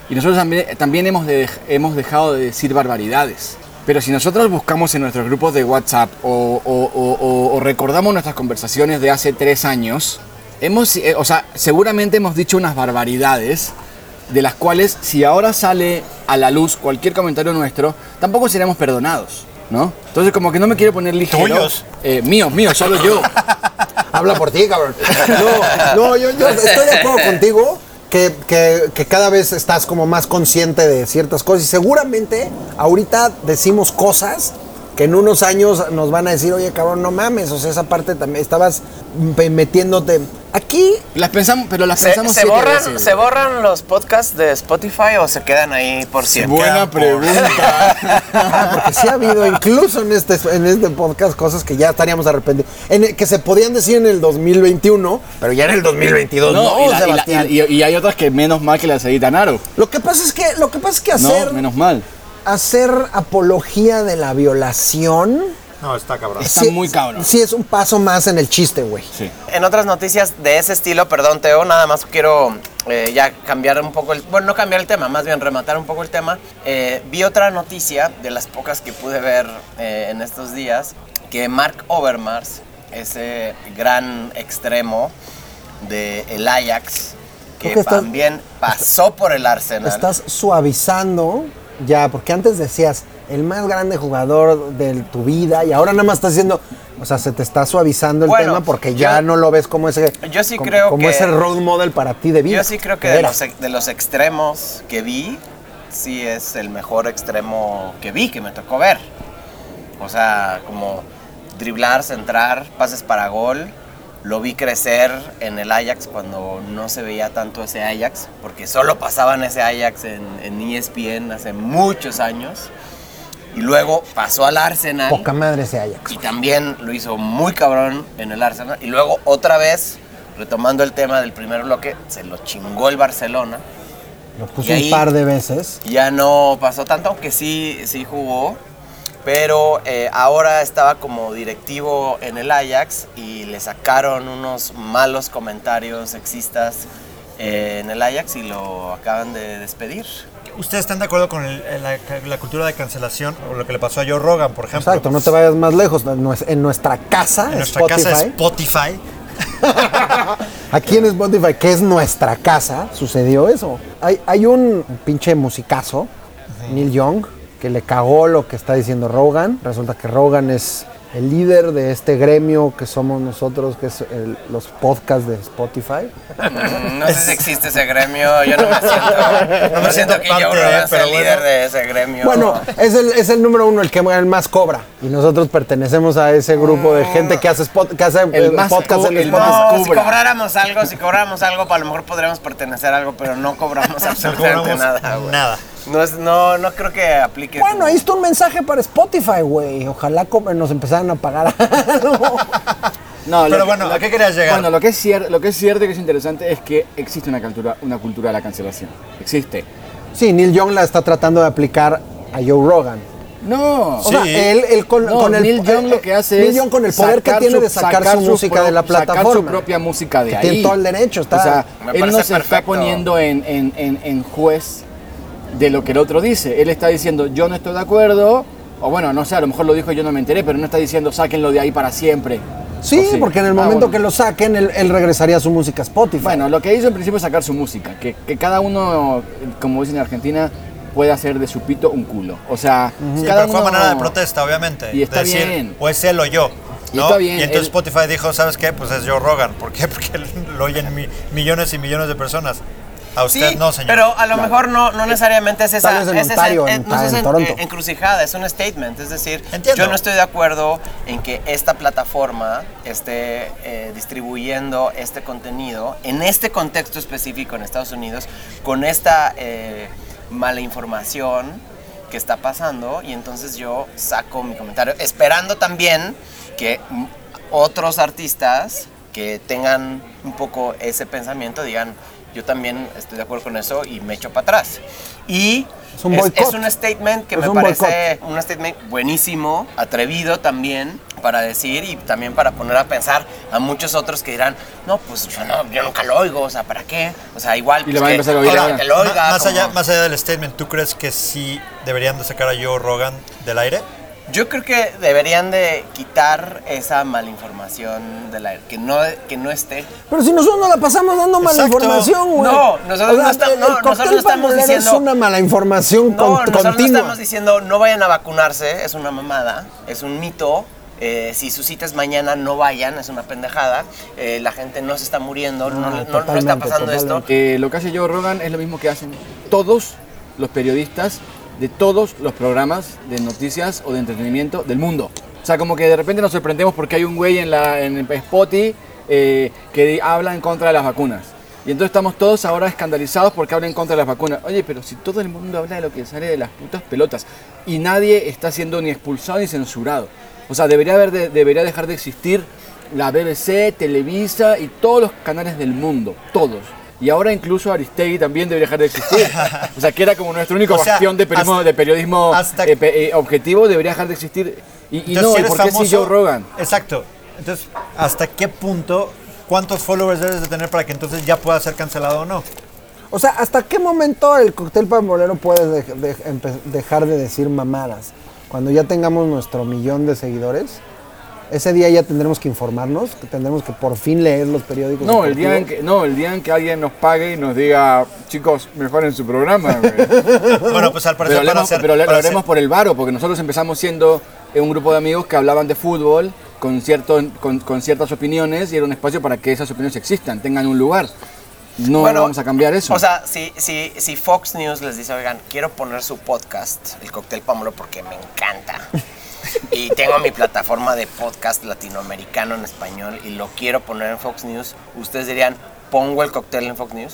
Y nosotros también, hemos, de- hemos dejado de decir barbaridades. Pero si nosotros buscamos en nuestros grupos de WhatsApp o recordamos nuestras conversaciones de hace tres años, hemos, eh, o sea, seguramente hemos dicho unas barbaridades de las cuales si ahora sale a la luz cualquier comentario nuestro, tampoco seremos perdonados, ¿no? Entonces como que no me quiero poner ligero. ¿Tuyos? Eh, míos, míos, solo yo. habla por ti, cabrón. No, no, yo, yo estoy de acuerdo contigo. Que, que- que cada vez estás como más consciente de ciertas cosas y seguramente ahorita decimos cosas que en unos años nos van a decir, oye cabrón, no mames, o sea, esa parte también estabas metiéndote. Aquí Las pensamos, pero las ¿Se, pensamos se siete borran, veces. ¿Se borran los podcasts de Spotify o se quedan ahí por siempre? Buena pregunta. Ah, porque sí ha habido, incluso en este, en este podcast, cosas que ya estaríamos arrepentidos. En el- que se podían decir en el 2021, pero ya en el 2022 no, No, y, la- y la- Sebastián. y- y hay otras que menos mal que las editan Aro. Lo que pasa es que, lo que pasa es que No, hacer, menos mal. hacer apología de la violación No, está cabrón. Está muy cabrón. Sí, es un paso más en el chiste, güey. Sí. En otras noticias de ese estilo, perdón Teo, nada más quiero eh, ya cambiar un poco el, bueno, no cambiar el tema, más bien rematar un poco el tema. Eh, vi otra noticia de las pocas que pude ver eh, en estos días, que Mark Overmars, ese gran extremo del el Ajax, que Creo que estás- también pasó por el Arsenal. Estás suavizando ya, porque antes decías el más grande jugador de tu vida y ahora nada más estás diciendo, o sea, se te está suavizando el Bueno, tema porque ya yo- no lo ves como ese yo sí como, creo como que- ese role model para ti de vida. Yo sí creo que de los, de los extremos que vi, sí es el mejor extremo que vi, que me tocó ver. O sea, como driblar, centrar, pases para gol. Lo vi crecer en el Ajax cuando no se veía tanto ese Ajax, porque solo pasaban ese Ajax en, en ESPN hace muchos años. Y luego pasó al Arsenal. Poca madre ese Ajax. Y también lo hizo muy cabrón en el Arsenal. Y luego otra vez, retomando el tema del primer bloque, se lo chingó el Barcelona. Lo puso un par de veces. Ya no pasó tanto, aunque sí, sí jugó. Pero eh, ahora estaba como directivo en el Ajax y le sacaron unos malos comentarios sexistas eh, en el Ajax y lo acaban de despedir. ¿Ustedes están de acuerdo con el- la, la cultura de cancelación o lo que le pasó a Joe Rogan, por ejemplo? Exacto, no te vayas más lejos. En nues- en nuestra casa, En nuestra Spotify, casa Spotify. aquí en Spotify, que es nuestra casa, sucedió eso. Hay, hay un pinche musicazo, Neil Young, que le cagó lo que está diciendo Rogan. Resulta que Rogan es el líder de este gremio que somos nosotros, que es el- los podcasts de Spotify. Mm, No sé si existe ese gremio, yo no me siento, no me siento que parte, yo sea pero el líder de ese gremio. Bueno, es el, es el número uno, el que el más cobra. Y nosotros pertenecemos a ese grupo de gente que hace, spot- que hace eh, más podcast en el No, si cobráramos algo, si cobráramos algo, a lo mejor podríamos pertenecer a algo, pero no cobramos No absolutamente cobramos nada, nada. No, es, no, no creo que aplique. Bueno, tu- ahí está un mensaje para Spotify, güey. Ojalá nos empezaran a pagar algo. No, Pero lo- bueno, lo- ¿a qué querías llegar? Bueno, lo que, es cier- lo que es cierto y que es interesante es que existe una cultura, una cultura de la cancelación. Existe. Sí, Neil Young la está tratando de aplicar a Joe Rogan. No. O sea, Sí. él, él con, No, con el Neil Young lo que hace Neil es Young con el poder que sacar tiene su- de sacar, su, música pro- de la sacar plataforma. su propia música de Que ahí. tiene todo el derecho, está- O sea, él no se está poniendo en, en- en- en juez de lo que el otro dice. Él está diciendo, yo no estoy de acuerdo, o bueno, no sé, a lo mejor lo dijo y yo no me enteré, pero no está diciendo, sáquenlo de ahí para siempre. Sí, ¿O porque en el Ah, momento bueno. que lo saquen, él, él regresaría a su música Spotify. Bueno, lo que hizo en principio es sacar su música, que, que cada uno, como dicen en Argentina, puede hacer de su pito un culo. O sea, Sí, cada pero fue uno... manera de protesta, obviamente. Y está de decir, bien. o es él o yo. Y ¿no? está bien, Y entonces él- Spotify dijo, ¿sabes qué? Pues es Joe Rogan. ¿Por qué? Porque lo oyen mi- millones y millones de personas. A usted Sí, no, señor. pero a lo mejor no, no necesariamente es esa, Tal vez en es esa- Ontario, es- en- no es esa en Toronto. en- encrucijada, es un statement. Es decir, Entiendo. yo no estoy de acuerdo en que esta plataforma esté eh, distribuyendo este contenido en este contexto específico en Estados Unidos con esta eh, mala información que está pasando y entonces yo saco mi comentario esperando también que otros artistas que tengan un poco ese pensamiento digan yo también estoy de acuerdo con eso y me echo para atrás y Es un es, es un statement que Es me un parece un statement buenísimo atrevido también para decir y también para poner a pensar a muchos otros que dirán no pues yo no yo nunca lo oigo o sea para qué o sea igual Y pues, a que empezar a oír ahora. que lo oiga más, como- allá, más allá del statement, ¿tú crees que sí deberían de sacar a Joe Rogan del aire? Yo creo que deberían de quitar esa malinformación del aire, que no, que no esté. Pero si nosotros no la pasamos dando mala Exacto. información, güey. No, nosotros no estamos- el- no, el nosotros no estamos diciendo- Es una mala información No, con- nosotros no estamos diciendo no vayan a vacunarse, es una mamada, es un mito. eh, si su cita es mañana, no vayan, es una pendejada. eh, la gente no se está muriendo, no, no- no está totalmente, pasando esto. Eh, lo que hace Joe Rogan es lo mismo que hacen todos los periodistas de todos los programas de noticias o de entretenimiento del mundo. O sea, como que de repente nos sorprendemos porque hay un güey en, la, en Spotify eh, que habla en contra de las vacunas. Y entonces estamos todos ahora escandalizados porque habla en contra de las vacunas. Oye, pero si todo el mundo habla de lo que sale de las putas pelotas y nadie está siendo ni expulsado ni censurado. O sea, debería, debería dejar de existir la BBC, Televisa y todos los canales del mundo, todos. Y ahora incluso Aristegui también debería dejar de existir. O sea, que era como nuestro único O sea, bastión de periodismo, hasta- de periodismo hasta- eh, eh, objetivo, debería dejar de existir. Y, y Entonces, no, si ¿y eres por qué sí famoso- Joe Rogan? Exacto. Entonces, ¿hasta qué punto, cuántos followers debes de tener para que entonces ya pueda ser cancelado o no? O sea, ¿hasta qué momento el cóctel pambolero puede de- de- empe- dejar de decir mamadas? Cuando ya tengamos nuestro millón de seguidores, ese día ya tendremos que informarnos, que tendremos que por fin leer los periódicos. No el, día en que, no, el día en que alguien nos pague y nos diga, chicos, mejoren su programa. güey". Bueno, pues al parecer pero hacer- pero lo haremos por el varo, porque nosotros empezamos siendo un grupo de amigos que hablaban de fútbol con, cierto, con, con ciertas opiniones y era un espacio para que esas opiniones existan, tengan un lugar. No Bueno, vamos a cambiar eso. O sea, si, si, si Fox News les dice, oigan, quiero poner su podcast, el Cóctel Pamolo, porque me encanta. Y tengo mi plataforma de podcast latinoamericano en español y lo quiero poner en Fox News, ustedes dirían, ¿pongo el cóctel en Fox News?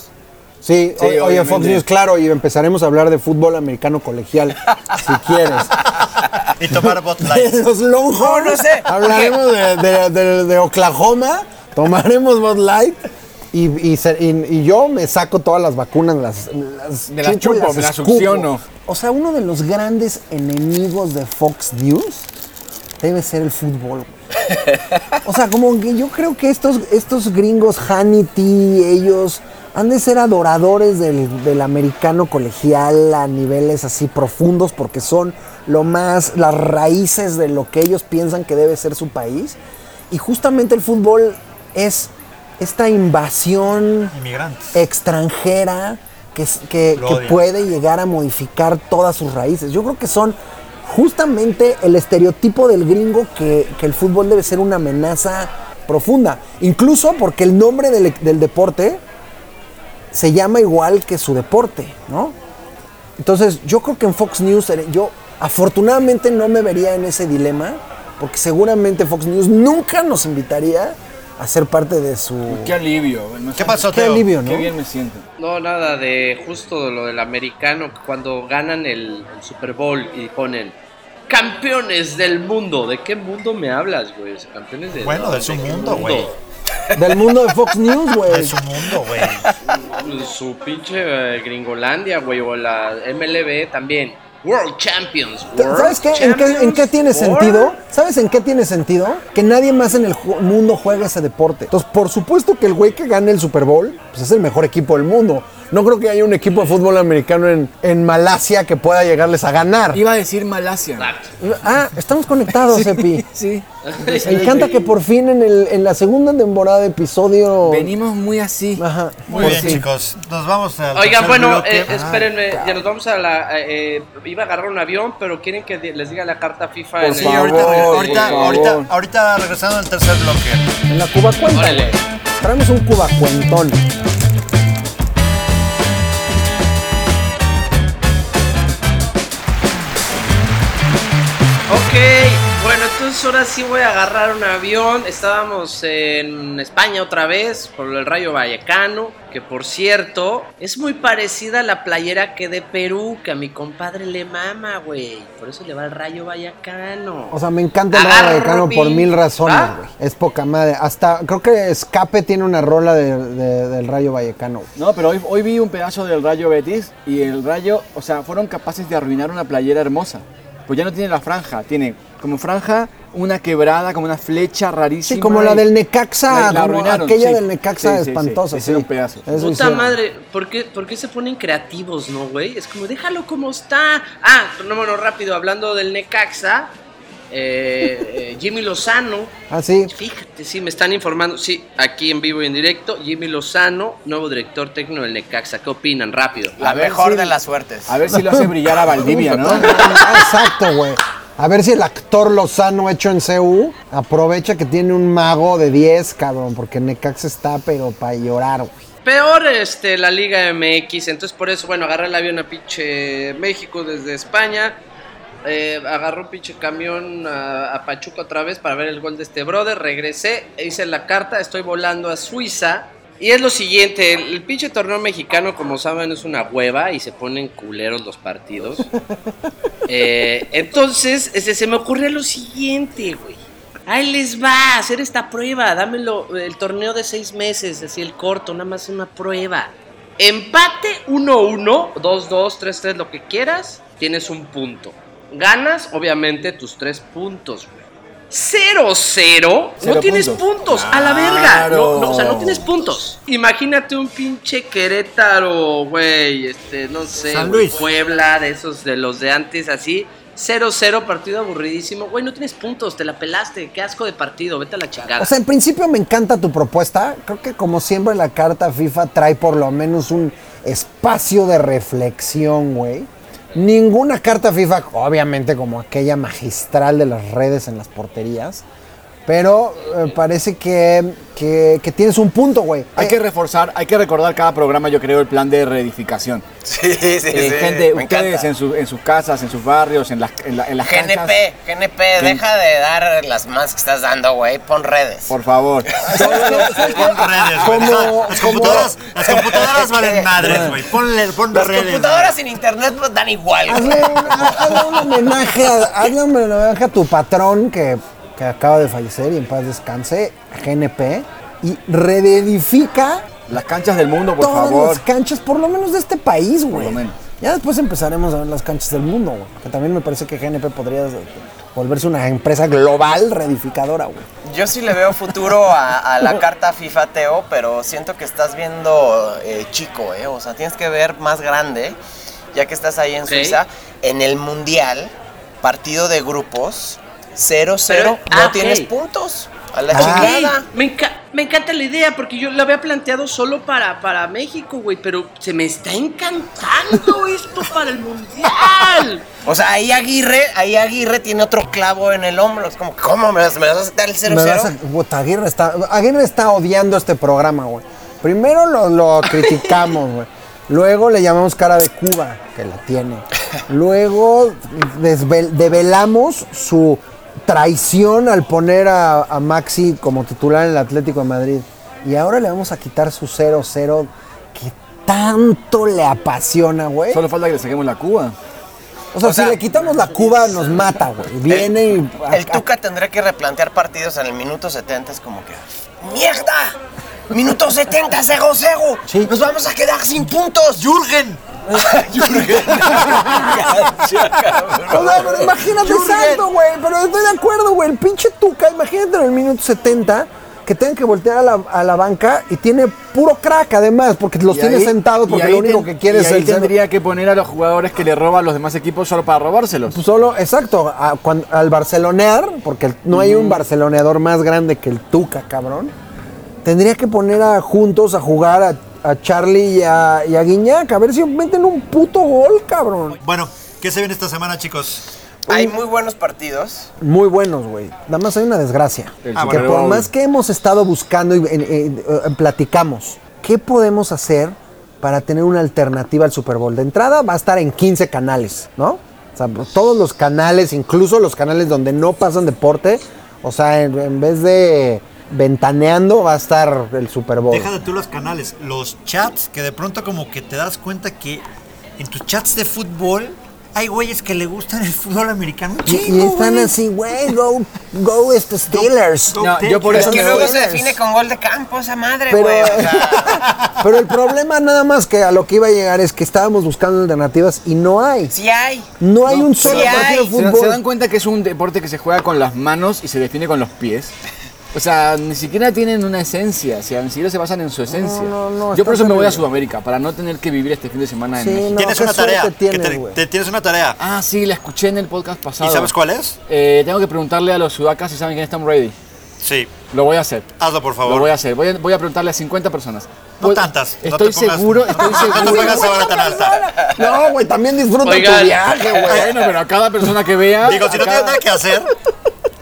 Sí, Sí, oye, oye, Fox. News, claro, y empezaremos a hablar de fútbol americano colegial, si quieres. Y tomar bot De lights. los Longhorns, No, no sé. hablaremos de, de- de- de Oklahoma, tomaremos Bud Light y, y se- y- y yo me saco todas las vacunas, las, las Me las chupo me las succiono. O sea, uno de los grandes enemigos de Fox News debe ser el fútbol. O sea, como que yo creo que estos, estos gringos, Hannity, ellos han de ser adoradores del, del americano colegial a niveles así profundos porque son lo más, las raíces de lo que ellos piensan que debe ser su país. Y justamente el fútbol es esta invasión Inmigrantes. extranjera que, que, que puede llegar a modificar todas sus raíces. Yo creo que son justamente el estereotipo del gringo que, que el fútbol debe ser una amenaza profunda. Incluso porque el nombre del, del deporte se llama igual que su deporte, ¿no? Entonces yo creo que en Fox News, eh, yo afortunadamente no me vería en ese dilema, porque seguramente Fox News nunca nos invitaría a ser parte de su... Qué alivio. no. ¿Qué pasó, Qué Teo? alivio, ¿no? Qué bien me siento. No, nada de justo lo del americano, que cuando ganan el, el Super Bowl y ponen campeones del mundo. ¿De qué mundo me hablas, güey? Campeones de Bueno, de su mundo, güey. Del mundo de Fox News, güey. De su mundo, güey. Su pinche eh, Gringolandia, güey, o la MLB también. World Champions. World ¿Sabes qué? ¿En qué, en qué tiene sentido? ¿Sabes en qué tiene sentido? Que nadie más en el mundo juega ese deporte. Entonces, por supuesto que el güey que gane el Super Bowl, pues es el mejor equipo del mundo. No creo que haya un equipo de fútbol americano en, en Malasia que pueda llegarles a ganar. Iba a decir Malasia. Ah, estamos conectados, Epi. Sí. Me encanta que por fin en, el, en la segunda temporada de episodio... Venimos muy así. Ajá. Muy por bien, chicos. Nos vamos al Oigan, bueno, eh, espérenme, ya nos vamos a la... eh, iba a agarrar un avión, pero quieren que les diga la carta FIFA Por en Sí, el- ahorita, favor, ahorita, por ahorita, favor. ahorita regresando al tercer bloque. En la Cuba cuenta, Órale. Traemos un Cuba cuentón. Ok, bueno, entonces ahora sí voy a agarrar un avión. Estábamos en España otra vez por el Rayo Vallecano, que por cierto es muy parecida a la playera que de Perú, que a mi compadre le mama, güey. Por eso le va el Rayo Vallecano. O sea, me encanta el Rayo Vallecano por mi- mil razones, ¿Ah? güey. Es poca madre. Hasta creo que Escape tiene una rola de- de- del Rayo Vallecano. No, pero hoy, hoy vi un pedazo del Rayo Betis y el Rayo, o sea, fueron capaces de arruinar una playera hermosa. Pues ya no tiene la franja, tiene como franja una quebrada, como una flecha rarísima. Sí, como la del Necaxa, La- la aquella sí. del Necaxa Sí, sí, sí. espantosa. Sí. pedazos. Eso Puta hicieron. madre, ¿por qué, por qué se ponen creativos, no, güey? Es como, déjalo como está. Ah, no, bueno, rápido, hablando del Necaxa, eh, eh, Jimmy Lozano. Ah, sí. Fíjate, sí, me están informando. Sí, aquí en vivo y en directo, Jimmy Lozano, nuevo director técnico del Necaxa. ¿Qué opinan? Rápido. La A mejor si- de las suertes. A ver si lo hace brillar a Valdivia, ¿no? Exacto, güey. A ver si el actor Lozano hecho en CU aprovecha que tiene un mago de 10, cabrón, porque Necaxa está, pero para llorar, güey. Peor este, la Liga MX, entonces por eso, bueno, agarré el avión a pinche México desde España. Eh, agarró un pinche camión a, a Pachuca otra vez para ver el gol de este brother. Regresé, hice la carta, estoy volando a Suiza. Y es lo siguiente, el, el pinche torneo mexicano, como saben, es una hueva y se ponen culeros los partidos. Eh, entonces, este, se me ocurrió lo siguiente, güey. Ahí les va a hacer esta prueba. Dámelo el torneo de seis meses, así el corto, nada más una prueba. Empate 1-1, 2-2, 3-3, lo que quieras, tienes un punto. Ganas, obviamente, tus tres puntos, güey. 0-0, no tienes puntos. puntos, a la verga. No, no, o sea, no tienes puntos. Imagínate un pinche Querétaro, güey, este, no sé, San Luis. Puebla, de esos, de los de antes, así. 0-0, partido aburridísimo. Güey, no tienes puntos, te la pelaste. Qué asco de partido, vete a la chingada. O sea, en principio me encanta tu propuesta. Creo que como siempre la carta FIFA trae por lo menos un espacio de reflexión, güey. Ninguna carta FIFA, obviamente como aquella magistral de las redes en las porterías, pero eh, parece que, que- que tienes un punto, güey. Hay Eh, que reforzar, hay que recordar cada programa, yo creo, el plan de reedificación. Sí, sí, sí. Eh, gente, me ustedes en, su- en sus casas, en sus barrios, en las, en la- en las canchas, GNP, GNP, deja de dar las más que estás dando, güey. Pon redes. por favor. Pon redes, güey. Como- Las computadoras, las computadoras valen madres, güey. Ponle, pon Las redes. computadoras sin internet pues, dan igual. güey. Hazle, un- hazle un homenaje a, hazle un homenaje a tu patrón que, que acaba de fallecer y en paz descanse, GNP, y reedifica Las canchas del mundo, por todas favor. las canchas, por lo menos de este país, güey. lo menos. Ya después empezaremos a ver las canchas del mundo, güey. Que también me parece que GNP podría volverse una empresa global reedificadora, güey. Yo sí le veo futuro a, a la carta FIFA Teo, pero siento que estás viendo eh, chico, ¿eh? O sea, tienes que ver más grande, ya que estás ahí en. Suiza. En el Mundial, partido de grupos, 0-0, Pero- no ah, ok. tienes puntos. A la Ah. chingada. Me, enca- me encanta la idea porque yo la había planteado solo para, para México, güey, pero se me está encantando esto para el mundial. O sea, ahí Aguirre, ahí Aguirre tiene otro clavo en el hombro. Es como, ¿cómo me vas, me vas a aceptar el Me vas a- 0-0? puta, Aguirre está, Aguirre está odiando este programa, güey. Primero lo, lo criticamos, güey. Luego le llamamos cara de Cuba, que la tiene. Luego develamos su traición al poner a, a Maxi como titular en el Atlético de Madrid. Y ahora le vamos a quitar su 0-0 que tanto le apasiona, güey. Solo falta que le saquemos la Cuba. O sea, o sea, si le quitamos la Cuba, nos mata, güey. Viene y... El Tuca tendrá que replantear partidos en el minuto 70. Es como que, ¡mierda! Minuto 70, cego, cego. Sí. Nos vamos a quedar sin puntos. ¡Jürgen! O sea, pero imagínate, exacto, güey. Pero estoy de acuerdo, güey. El pinche Tuca, imagínate en el minuto 70 que tengan que voltear a la, a la banca y tiene puro crack además, porque los Y tiene ahí- sentados porque lo único ten- que quiere y es ahí el ser- tendría que poner a los jugadores que le roban a los demás equipos solo para robárselos. Pues Solo, exacto, a- al barcelonear, porque el- no hay un barceloneador más grande que el Tuca, cabrón. Tendría que poner a juntos a jugar a, a Charlie y a, y a Guiñac, a ver si meten un puto gol, cabrón. Bueno, ¿qué se viene esta semana, chicos? Hay muy buenos partidos. Muy buenos, güey. Nada más hay una desgracia. Ah, que Super por más que hemos estado buscando y platicamos, ¿qué podemos hacer para tener una alternativa al Super Bowl? De entrada va a estar en 15 canales, ¿no? O sea, todos los canales, incluso los canales donde no pasan deporte, o sea, en, en vez de ventaneando va a estar el Super Bowl. Deja de tú los canales, los chats, que de pronto como que te das cuenta que en tus chats de fútbol hay güeyes que le gustan el fútbol americano. Un Y, están güey. así, güey, go, go este Steelers. Go No, Take yo por it. Es eso que me luego se define con gol de campo esa madre, Pero, güey. o sea, pero el problema nada más que a lo que iba a llegar es que estábamos buscando alternativas y no hay. sí hay. No hay un solo sí partido hay. de ¿Se, fútbol. se dan cuenta que es un deporte que se juega con las manos y se define con los pies? O sea, ni siquiera tienen una esencia, o sea, ni siquiera se basan en su esencia. no, no, Yo está por eso me voy a. Sudamérica, para no tener que vivir este fin de semana en Sí, México. no, Tienes una tarea. que tienes, te- tienes una tarea. Ah, sí, la escuché en el podcast pasado. ¿Y sabes cuál es? Eh, tengo que preguntarle a los sudacas si saben quién es Tom Brady. Sí. Lo voy a hacer. Hazlo, por favor. Lo voy a hacer. Voy a, voy a preguntarle a 50 personas. No tantas, no Estoy pongas- seguro, estoy No te seguro. pongas ahora tan alta. No, güey, también disfruta Oigan. tu viaje, güey. Bueno, pero a cada persona que vea. Digo, si no tienes cada- nada que hacer,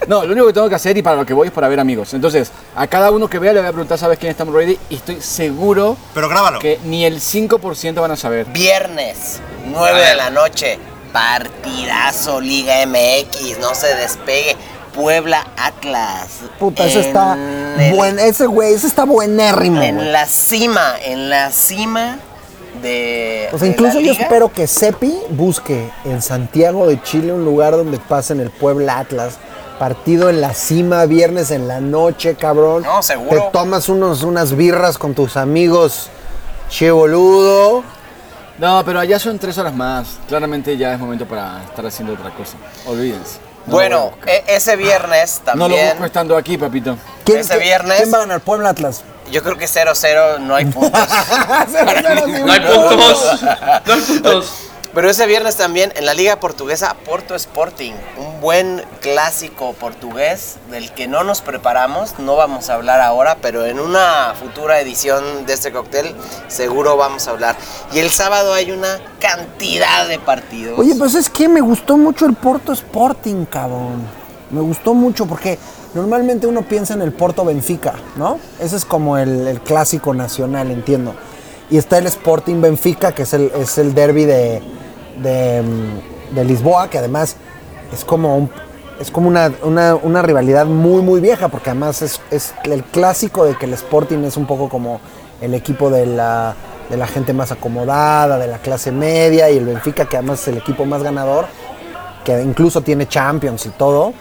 No, lo único que tengo que hacer y para lo que voy es para ver amigos. Entonces, a cada uno que vea le voy a preguntar, ¿sabes quién es Tom Brady? Y estoy seguro pero grábalo. que ni el 5% van a saber. Viernes, 9 de la noche. Partidazo Liga MX. No se despegue. Puebla Atlas. Puta, ese En está el- buen, ese güey, ese está buenérrimo. güey. En la cima, en la cima de. O sea, de incluso yo liga. espero que Sepi busque en Santiago de Chile un lugar donde pasen el Puebla Atlas. Partido en la cima, viernes en la noche, cabrón. No, seguro. Te tomas unos, unas birras con tus amigos, che boludo. No, pero allá son tres horas más. Claramente ya es momento para estar haciendo otra cosa. Olvídense. No Bueno, e- ese viernes no lo también. busco estando aquí, papito. ¿Quién, Ese viernes- ¿Quién va a ganar? Puebla Atlas. yo creo que 0-0 no hay puntos. No hay puntos. No hay puntos. Pero ese viernes también en la Liga Portuguesa, Porto Sporting, un buen clásico portugués del que no nos preparamos, no vamos a hablar ahora, pero en una futura edición de este cóctel seguro vamos a hablar. Y el sábado hay una cantidad de partidos. Oye, pues es que me gustó mucho el Porto Sporting, cabrón. Me gustó mucho porque normalmente uno piensa en el Porto Benfica, ¿no? Ese es como el, clásico nacional, entiendo. Y está el Sporting Benfica, que es el, es el derby de, de, mm, de Lisboa, que además es como, un- es como una, una- una rivalidad muy, muy vieja, porque además es, es el clásico de que el Sporting es un poco como el equipo de la, de la gente más acomodada, de la clase media, y el Benfica, que además es el equipo más ganador, que incluso tiene Champions y todo,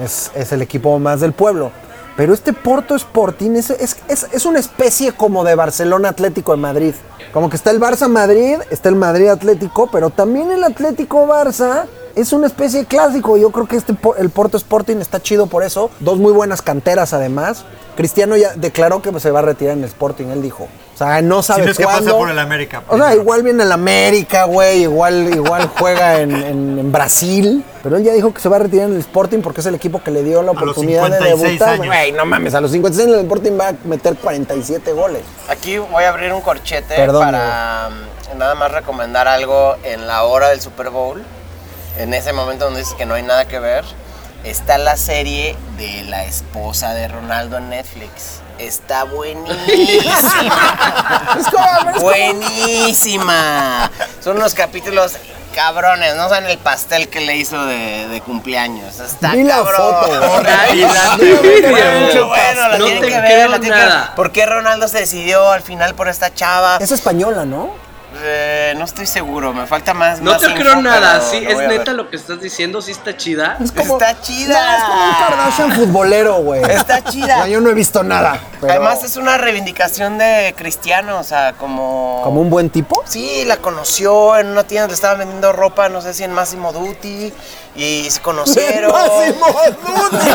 es, es el equipo más del pueblo. Pero este Porto Sporting es, es, es- es una especie como de Barcelona Atlético de Madrid. Como que está el Barça Madrid, está el Madrid Atlético, pero también el Atlético Barça es una especie de clásico. Yo creo que este el Porto Sporting está chido por eso. Dos muy buenas canteras además. Cristiano ya declaró que se va a retirar en el Sporting, él dijo. O sea, no sabe no es que pasa cuándo. por el América, O sea, igual viene el América, güey, igual, igual juega en, en- en Brasil. Pero él ya dijo que se va a retirar en el Sporting porque es el equipo que le dio la los oportunidad de 56 debutar. años. Güey, no mames, a los 56 el Sporting va a meter 47 goles. Aquí voy a abrir un corchete Perdón, para mm, nada más recomendar algo en la hora del Super Bowl. En ese momento donde dices que no hay nada que ver, está la serie de la esposa de Ronaldo en Netflix. Está buenísima. Es como, es como- buenísima. Son unos capítulos cabrones, no saben el pastel que le hizo de, de cumpleaños. Está la cabrón. foto, güey. Horrenda. Bueno, bueno, la No tienen te que ver, creo la tienen que ver. nada. ¿Por qué Ronaldo se decidió al final por esta chava? Es española, ¿no? Eh, no estoy seguro, me falta más. No más te info, creo nada, sí, es neta lo que estás diciendo, sí está chida. Es como, Está No, chida. es como un Kardashian futbolero, güey. Está chida. No, yo no he visto nada. pero- Además es una reivindicación de cristiano, o sea, como... ¿Como un buen tipo? Sí, la conoció en una tienda, le estaban vendiendo ropa, no sé si en Massimo Dutti, y se conocieron. Dutti.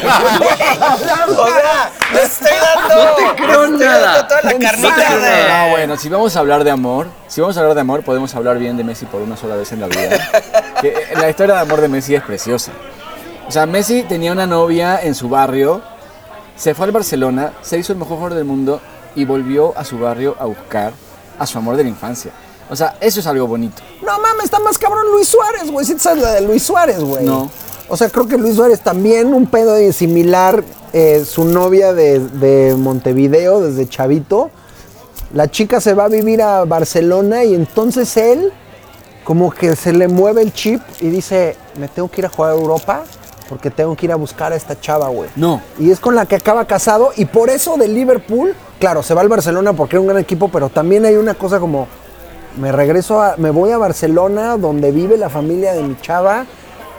o sea, les estoy dando... No te creo les estoy nada. dando toda la ¿En carnita serio? de... Ah, bueno, si vamos a hablar de amor, si vamos a hablar de amor, podemos hablar bien de Messi por una sola vez en la vida. Que, eh, la historia de amor de Messi es preciosa. O sea, Messi tenía una novia en su barrio, se fue al Barcelona, se hizo el mejor jugador del mundo y volvió a su barrio a buscar a su amor de la infancia. O sea, eso es algo bonito. No mames, está más cabrón Luis Suárez, güey. ¿Sí te sabes la de Luis Suárez, güey? No. O sea, creo que Luis Suárez también, un pedo de similar, eh, su novia de, de Montevideo, desde chavito. La chica se va a vivir a Barcelona y entonces él, como que se le mueve el chip y dice, me tengo que ir a jugar a Europa porque tengo que ir a buscar a esta chava, güey. No. Y es con la que acaba casado y por eso de Liverpool, claro, se va al Barcelona porque era un gran equipo, pero también hay una cosa como, me regreso a, me voy a Barcelona donde vive la familia de mi chava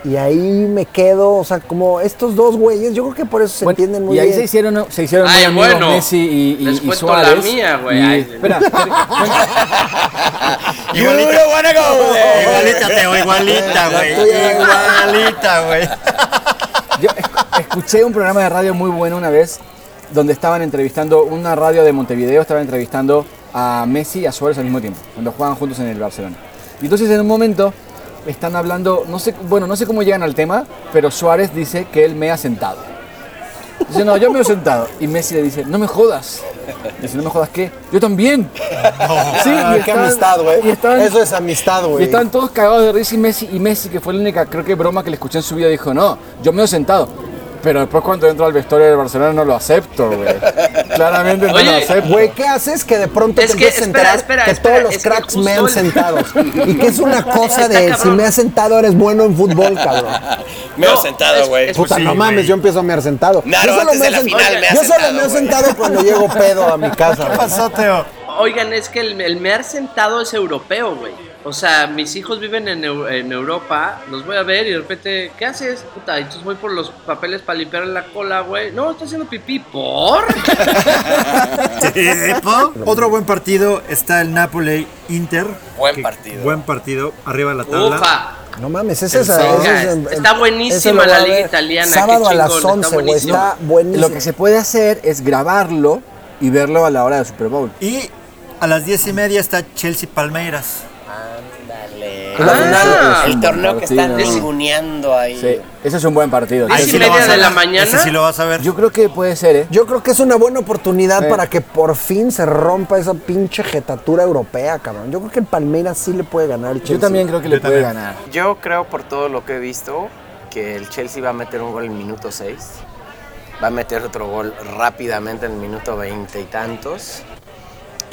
y ahí me quedo, o sea, como estos dos güeyes, yo creo que por eso se Bueno, entienden muy y ahí bien. se hicieron, se hicieron muy Ay, amigos bueno, Messi y, y- les y cuento la Suárez. mía, güey. Y- espera, Igualita. Igualita, Teo, igualita, güey. Igualita, güey. Yo es- escuché un programa de radio muy bueno una vez donde estaban entrevistando, una radio de Montevideo estaba entrevistando a Messi y a Suárez al mismo tiempo, cuando jugaban juntos en el Barcelona. Y entonces en un momento están hablando, no sé, bueno, no sé cómo llegan al tema, pero Suárez dice que él me ha sentado. Dice, no, yo me he sentado. Y Messi le dice, no me jodas. Dice, no me jodas, ¿qué? Yo también. Sí, Ah, y qué estaban- amistad, güey. y Eso es amistad, y güey. estaban todos cagados de risa y Messi, y Messi, que fue la única, creo que broma que le escuché en su vida, dijo, no, yo me he sentado. Pero después cuando entro al vestuario del Barcelona no lo acepto, güey. Claramente no Oye, lo acepto. Güey, ¿qué haces que de pronto Es te que, a espera, enterar espera, que espera, todos los cracks me han el- sentado? Y que es una cosa de si me has sentado eres bueno en fútbol, cabrón. Me No, he sentado, güey. Puta, sí, no mames, yo empiezo a me sentado. Yo solo sent- final me has Yo solo sentado, me he sentado cuando llego pedo a mi casa. ¿Qué pasó, Teo? Oigan, es que el, el mear sentado es europeo, güey. O sea, mis hijos viven en, Eu- en Europa, los voy a ver y de repente, ¿qué haces? Puta, entonces voy por los papeles para limpiar la cola, güey. No, estoy haciendo pipí. ¿Por? Tipo. Otro buen partido está el Napoli-Inter. Buen Que- partido. Buen partido, arriba de la tabla. Ufa. No mames, es esa. es- Está buenísima la liga italiana, Sábado qué a las chingón, está 11, güey. buenísimo. Está buenísimo. Lo que se puede hacer es grabarlo y verlo a la hora del Super Bowl. Y a las diez y media está Chelsea-Palmeiras. Ándale. Final. El torneo que están ninguneando ahí. Sí, ese es un buen partido. Y sí media a de la mañana. Ese sí lo vas a ver. Yo creo que puede ser, ¿eh? Yo creo que es una buena oportunidad Sí. para que por fin se rompa esa pinche jetatura europea, cabrón. Yo creo que el Palmeiras sí le puede ganar al Chelsea. Yo también creo que le Yo puede también. ganar. Yo creo por todo lo que he visto que el Chelsea va a meter un gol en el minuto 6. Va a meter otro gol rápidamente en el minuto 20 y tantos.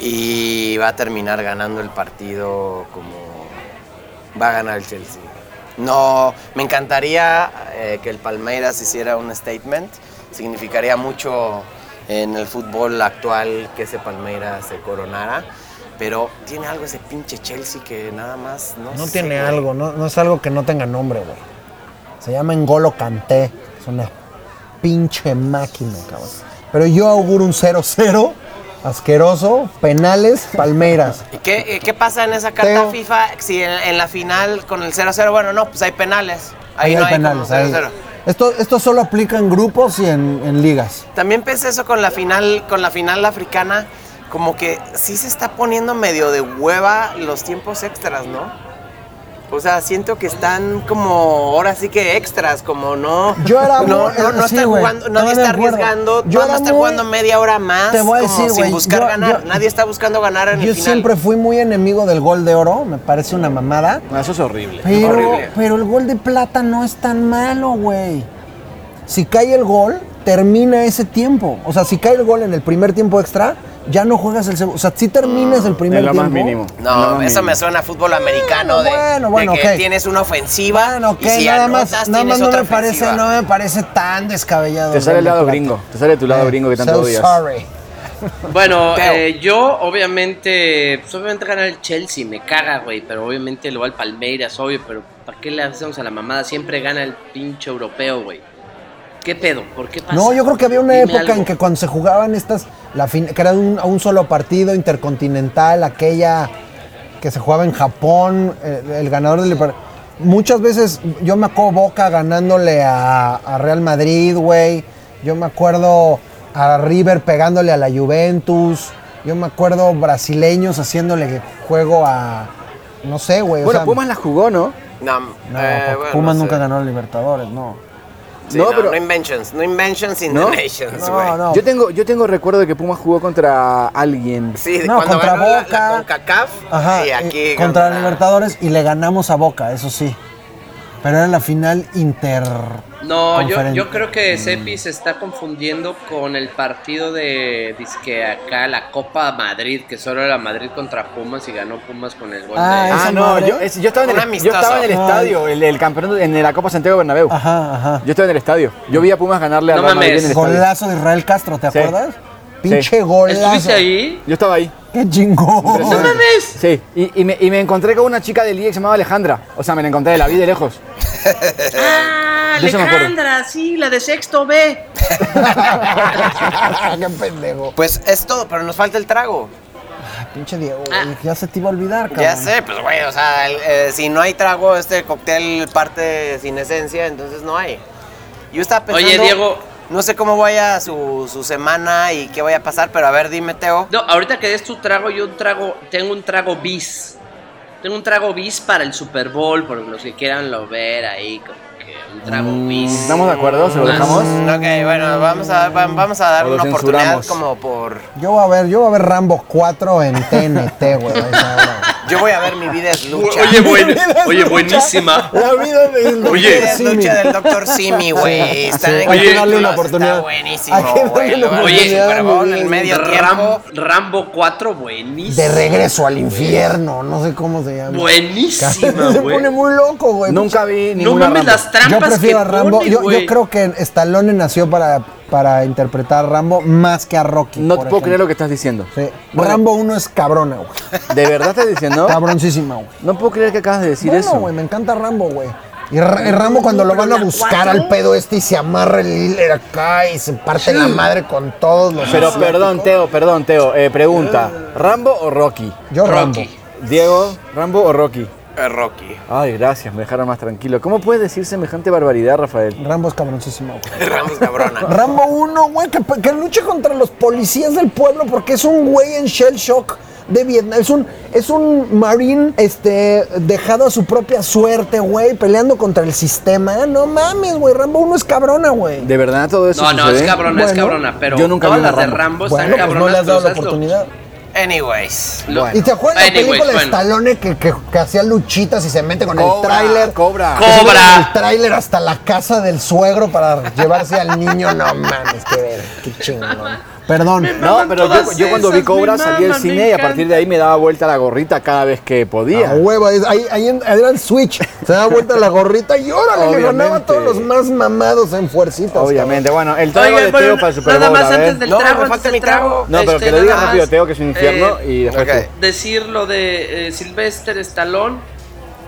Y va a terminar ganando el partido como va a ganar el Chelsea. No, me encantaría eh, que el Palmeiras hiciera un statement. Significaría mucho en el fútbol actual que ese Palmeiras se coronara. Pero tiene algo ese pinche Chelsea que nada más no No sé, tiene güey. algo, no, no es algo que no tenga nombre, güey. Se llama Engolo Kanté. Es una pinche máquina, cabrón. Pero yo auguro un 0-0, asqueroso, penales, Palmeiras. ¿Y qué, qué pasa en esa carta Teo. FIFA si en, en la final con el 0-0, bueno, no, pues hay penales. Ahí, Ahí no hay hay como penales. ahí. 0-0. Esto, esto solo aplica en grupos y en, en ligas. También pensé eso con la final, con la final africana, como que sí se está poniendo medio de hueva los tiempos extras, ¿no? O sea, siento que están como ahora sí que extras, como no. Yo era no, muy- no, no sí, está jugando, nadie está arriesgando, Yo estar muy- jugando media hora más, Te voy a como decir, sin buscar yo- ganar. yo- nadie está buscando ganar en Yo el final. siempre fui muy enemigo del gol de oro, me parece una mamada. No, eso es horrible. Pero, Horrible. pero el gol de plata no es tan malo, güey. Si cae el gol, termina ese tiempo. O sea, si cae el gol en el primer tiempo extra, ya no juegas el segundo. O sea, si terminas el primer Es lo tiempo. más mínimo. No, No, eso me suena a fútbol americano de, Bueno, de bueno, que ok. tienes una ofensiva Bueno, ok, y si nada anotas más, nada más no me parece, ofensiva. no me parece tan descabellado. Te sale el lado gringo, te sale tu lado Eh, gringo que tanto so odias. sorry. Bueno, eh, yo obviamente, pues obviamente gana el Chelsea, me caga, güey, pero obviamente lo va al Palmeiras, obvio, pero ¿para qué le hacemos a la mamada? Siempre gana el pinche europeo, güey. ¿Qué pedo? ¿Por qué pasa? No, yo creo que había una Dime época algo. en que cuando se jugaban estas, la fin- que era un, a un solo partido intercontinental, aquella que se jugaba en Japón, eh, el ganador del Muchas veces yo me acuerdo Boca ganándole a, a Real Madrid, güey. Yo me acuerdo a River pegándole a la Juventus. Yo me acuerdo brasileños haciéndole juego a. No sé, güey. o Bueno, sea, Pumas la jugó, ¿no? No, No, eh, bueno, Pumas no nunca sé. ganó a Libertadores, no. Sí, No, no, pero- no inventions, no inventions in ¿No? the nations, No, güey. no. Yo tengo, yo tengo recuerdo de que Pumas jugó contra alguien. Sí, de No, cuando contra ganó la- Boca. la CONCACAF Ajá, y eh, aquí contra la Libertadores y le ganamos a Boca, eso sí. Pero era la final inter. No, yo, yo creo que Sepi se está confundiendo con el partido de disque acá, la Copa Madrid, que solo era Madrid contra Pumas y ganó Pumas con el gol Ah, de... Ah, no, yo, es- yo estaba en el, yo estaba en el estadio, el, el campeonato en la Copa Santiago Bernabéu. Ajá, ajá. Yo estaba en el estadio. Yo vi a Pumas ganarle a No Real Madrid mames. en el. Golazo de Israel Castro, ¿te Sí. Pinche Sí. golazo. ¿Estuviste ahí? Yo estaba ahí. ¡Qué chingón! ¡No mames! Sí, y, y me, y me encontré con una chica del IE que se llamaba Alejandra. O sea, me la encontré, la vi de lejos. ¡Ah, De. Alejandra! Sí, la de sexto B. ¡Qué pendejo! Pues es todo, pero nos falta el trago. Pinche Diego, Ah. ya se te iba a olvidar, cabrón. Ya sé, pues güey, o sea, el- eh, si no hay trago, este cóctel parte sin esencia, entonces no hay. Yo estaba pensando... Oye, Diego. No sé cómo vaya su, su semana y qué vaya a pasar, pero a ver, dime, Teo. No, ahorita que des tu trago, yo un trago, tengo un trago bis. Tengo un trago bis para el Super Bowl, por los que quieran lo ver ahí, como que un trago bis. ¿Estamos de acuerdo? ¿Se lo dejamos? Ok, bueno, vamos a, va- vamos a dar una oportunidad como por... Yo voy a ver, yo voy a ver Rambo 4 en TNT, güey. Yo voy a ver mi vida es lucha. Oye, buen- oye, buenísima. La vida del Oye. Vida es Simi. lucha del Dr. Simi, güey. Está Sí, hay que el darle una oportunidad. Está buenísimo, güey. mi en vida. medio Ram-. Rambo 4, buenísima. De regreso al infierno, no sé cómo se llama. Buenísima, Se güey. pone muy loco, güey. Nunca vi No ninguna mames Rambo. las Yo trampas prefiero que a Rambo. pone, yo, yo creo que Stallone nació para, para interpretar a Rambo más que a Rocky. No te puedo creer lo que estás diciendo. Sí. Rambo 1 es cabrona, güey. ¿De verdad estás diciendo? Cabroncísima, güey. No puedo creer que acabas de decir Bueno, eso. güey, me encanta Rambo, güey. Y, Ra- y Rambo cuando lo van a buscar al pedo este y se amarra el hiller acá y se parte la madre con todos los Pero asiáticos. perdón, Teo, perdón, Teo. Eh, pregunta: ¿Rambo o Rocky? Yo Rambo. Rocky. Diego, ¿Rambo o Rocky? Eh, Rocky. Ay, gracias, me dejaron más tranquilo. ¿Cómo puedes decir semejante barbaridad, Rafael? Rambo es cabroncísimo, güey. Ramos cabrona. Rambo 1, güey, que, que luche contra los policías del pueblo porque es un güey en shell shock de Vietnam. Es un, es un marine este, dejado a su propia suerte, güey, peleando contra el sistema. No mames, güey. Rambo 1 es cabrona, güey. ¿De verdad todo eso No, no, es cabrona, es cabrona, pero yo nunca todas vi una las de Rambo. Rambo Bueno, están pues no le has dado la pero ¿sabes lo- oportunidad. Anyways. lo- ¿Y te acuerdas de la película de bueno. Stallone que, que, que hacía luchitas y se mete con el Cobra, tráiler? Cobra. ¡Cobra! El tráiler hasta la casa del suegro para llevarse al niño. No mames, qué ver, qué chingón. Perdón. No, pero yo, cuando vi Cobra salí del cine y a partir de ahí me daba vuelta la gorrita cada vez que podía. A huevo, es- ahí, ahí era el switch. Se daba vuelta la gorrita y órale, le ganaba a todos los más mamados en fuercitas. Obviamente, bueno, el trago de bueno, Teo para el Super nada más antes del No, trago, antes del mi trago. No, pero este, que lo nada rápido, Teo, que es un infierno, eh, y después ok. tú. decir lo de eh, Sylvester Stallone.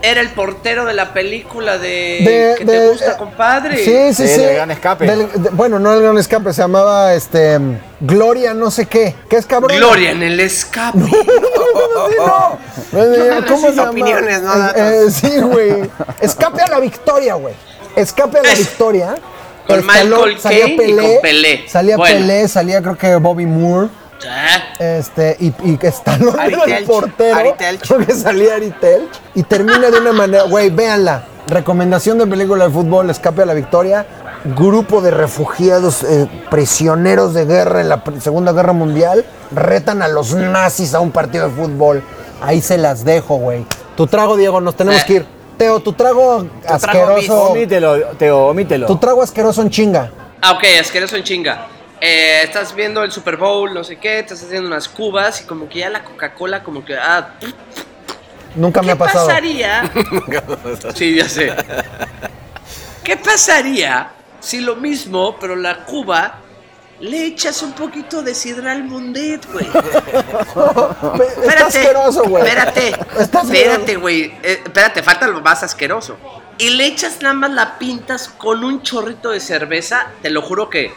Era el portero de la película de, que te gusta, eh, compadre. Sí, sí, Sí, sí. del Gran Escape. Del- de- bueno, no el gran escape, se llamaba este Gloria no sé qué. ¿Qué es cabrón? Gloria en el escape. Sí, no. ¿Cómo se llama? Opiniones, no Eh, eh, sí, güey. Escape a la victoria, güey. Escape a la Es- victoria. Con Stallone- Michael salía Caine y con Pelé. Salía Bueno. Pelé, salía creo que Bobby Moore. Este, y, y que Stallone Ari era el Telch, portero. Ari Telch. Creo que salía Ari Telch. Y termina de una manera, güey, véanla. Recomendación de película de fútbol, Escape a la Victoria. Grupo de refugiados, eh, prisioneros de guerra en la Segunda Guerra Mundial, retan a los nazis a un partido de fútbol. Ahí se las dejo, güey. Tu trago, Diego, nos tenemos Eh. que ir. Teo, tu trago trago, asqueroso. Omítelo, Teo, omítelo. Tu trago asqueroso en chinga. Ah, ok, asqueroso en chinga. Eh, estás viendo el Super Bowl, no sé qué, estás haciendo unas cubas y como que ya la Coca-Cola como que... Ah, Nunca me ¿Qué ha pasado. pasaría? sí, ya sé. ¿Qué pasaría si lo mismo, pero la cuba le echas un poquito de sidral mundet, güey. Está asqueroso, güey. Espérate, espérate, güey. Eh, espérate, falta lo más asqueroso. Y le echas nada más la pintas con un chorrito de cerveza, te lo juro que.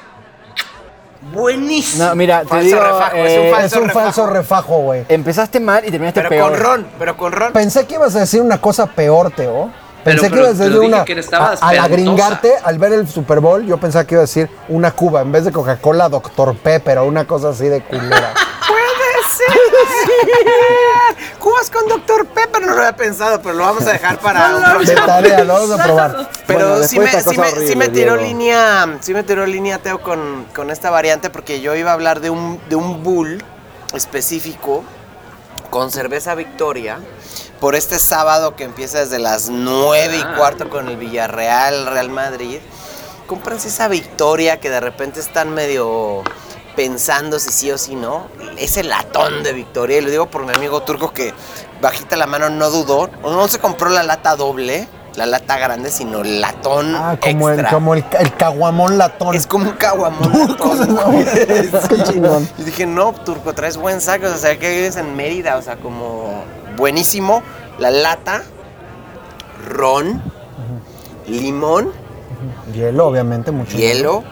Buenísimo. No, mira, te Falso digo, refajo, es un eh, falso Es un falso refajo. güey. empezaste mal y terminaste Pero peor. con ron, pero con ron. Pensé que ibas a decir una cosa peor, Teo. Pero- Pensé que pero- ibas a decir pero una. a- al agringarte, al ver el Super Bowl, yo pensaba que iba a decir una Cuba. En vez de Coca-Cola, Dr. Pepper o una cosa así de culera. Con Dr. Pepper, no lo había pensado, pero lo vamos a dejar para un de tarea, lo vamos a probar. Pero Bueno, sí, me, sí, sí tiró Diego. línea, sí me tiró línea Teo con, con esta variante porque yo iba a hablar de un, de un bull específico con cerveza Victoria por este sábado que empieza desde las 9 y Ah. cuarto con el Villarreal, Real Madrid. Cómprense esa Victoria que de repente están medio pensando si sí o si no. Ese latón de Victoria, y lo digo por mi amigo turco que bajita la mano no dudó, no se compró la lata doble, la lata grande, sino el latón Ah, como, el, como el, el caguamón latón. Es como un caguamón. latón, güey. Qué chingón. Y dije, no, Turco, traes buen saco. O sea, que vives en Mérida. O sea, como buenísimo. La lata, ron, limón, Hielo, obviamente, mucho. hielo,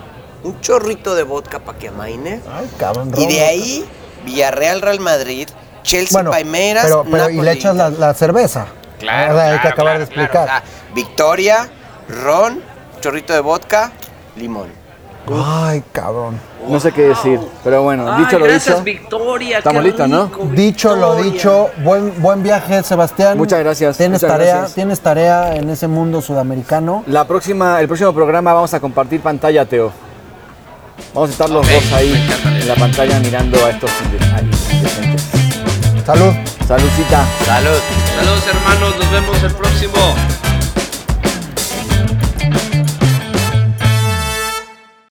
un chorrito de vodka para que amaine. Ay, cabrón. Y de ahí, Villarreal, Real Madrid, Chelsea, Bueno, Palmeiras, pero, pero y le echas la, la cerveza. Claro, O sea, hay que claro, acabar claro, de explicar. claro. O sea, Victoria, ron, chorrito de vodka, limón. Ay, cabrón. No sé qué decir, pero bueno, Ay, dicho lo gracias, dicho. Victoria. Estamos listos, ¿no? Dicho lo dicho, buen, buen viaje, Sebastián. Muchas gracias, Tienes muchas tarea, gracias. tienes tarea en ese mundo sudamericano. La próxima, el próximo programa vamos a compartir pantalla, Teo. Vamos a estar los dos ahí en la pantalla mirando a estos inde- indecentes. Salud. Saludcita. Salud. Saludos, hermanos. Nos vemos el próximo.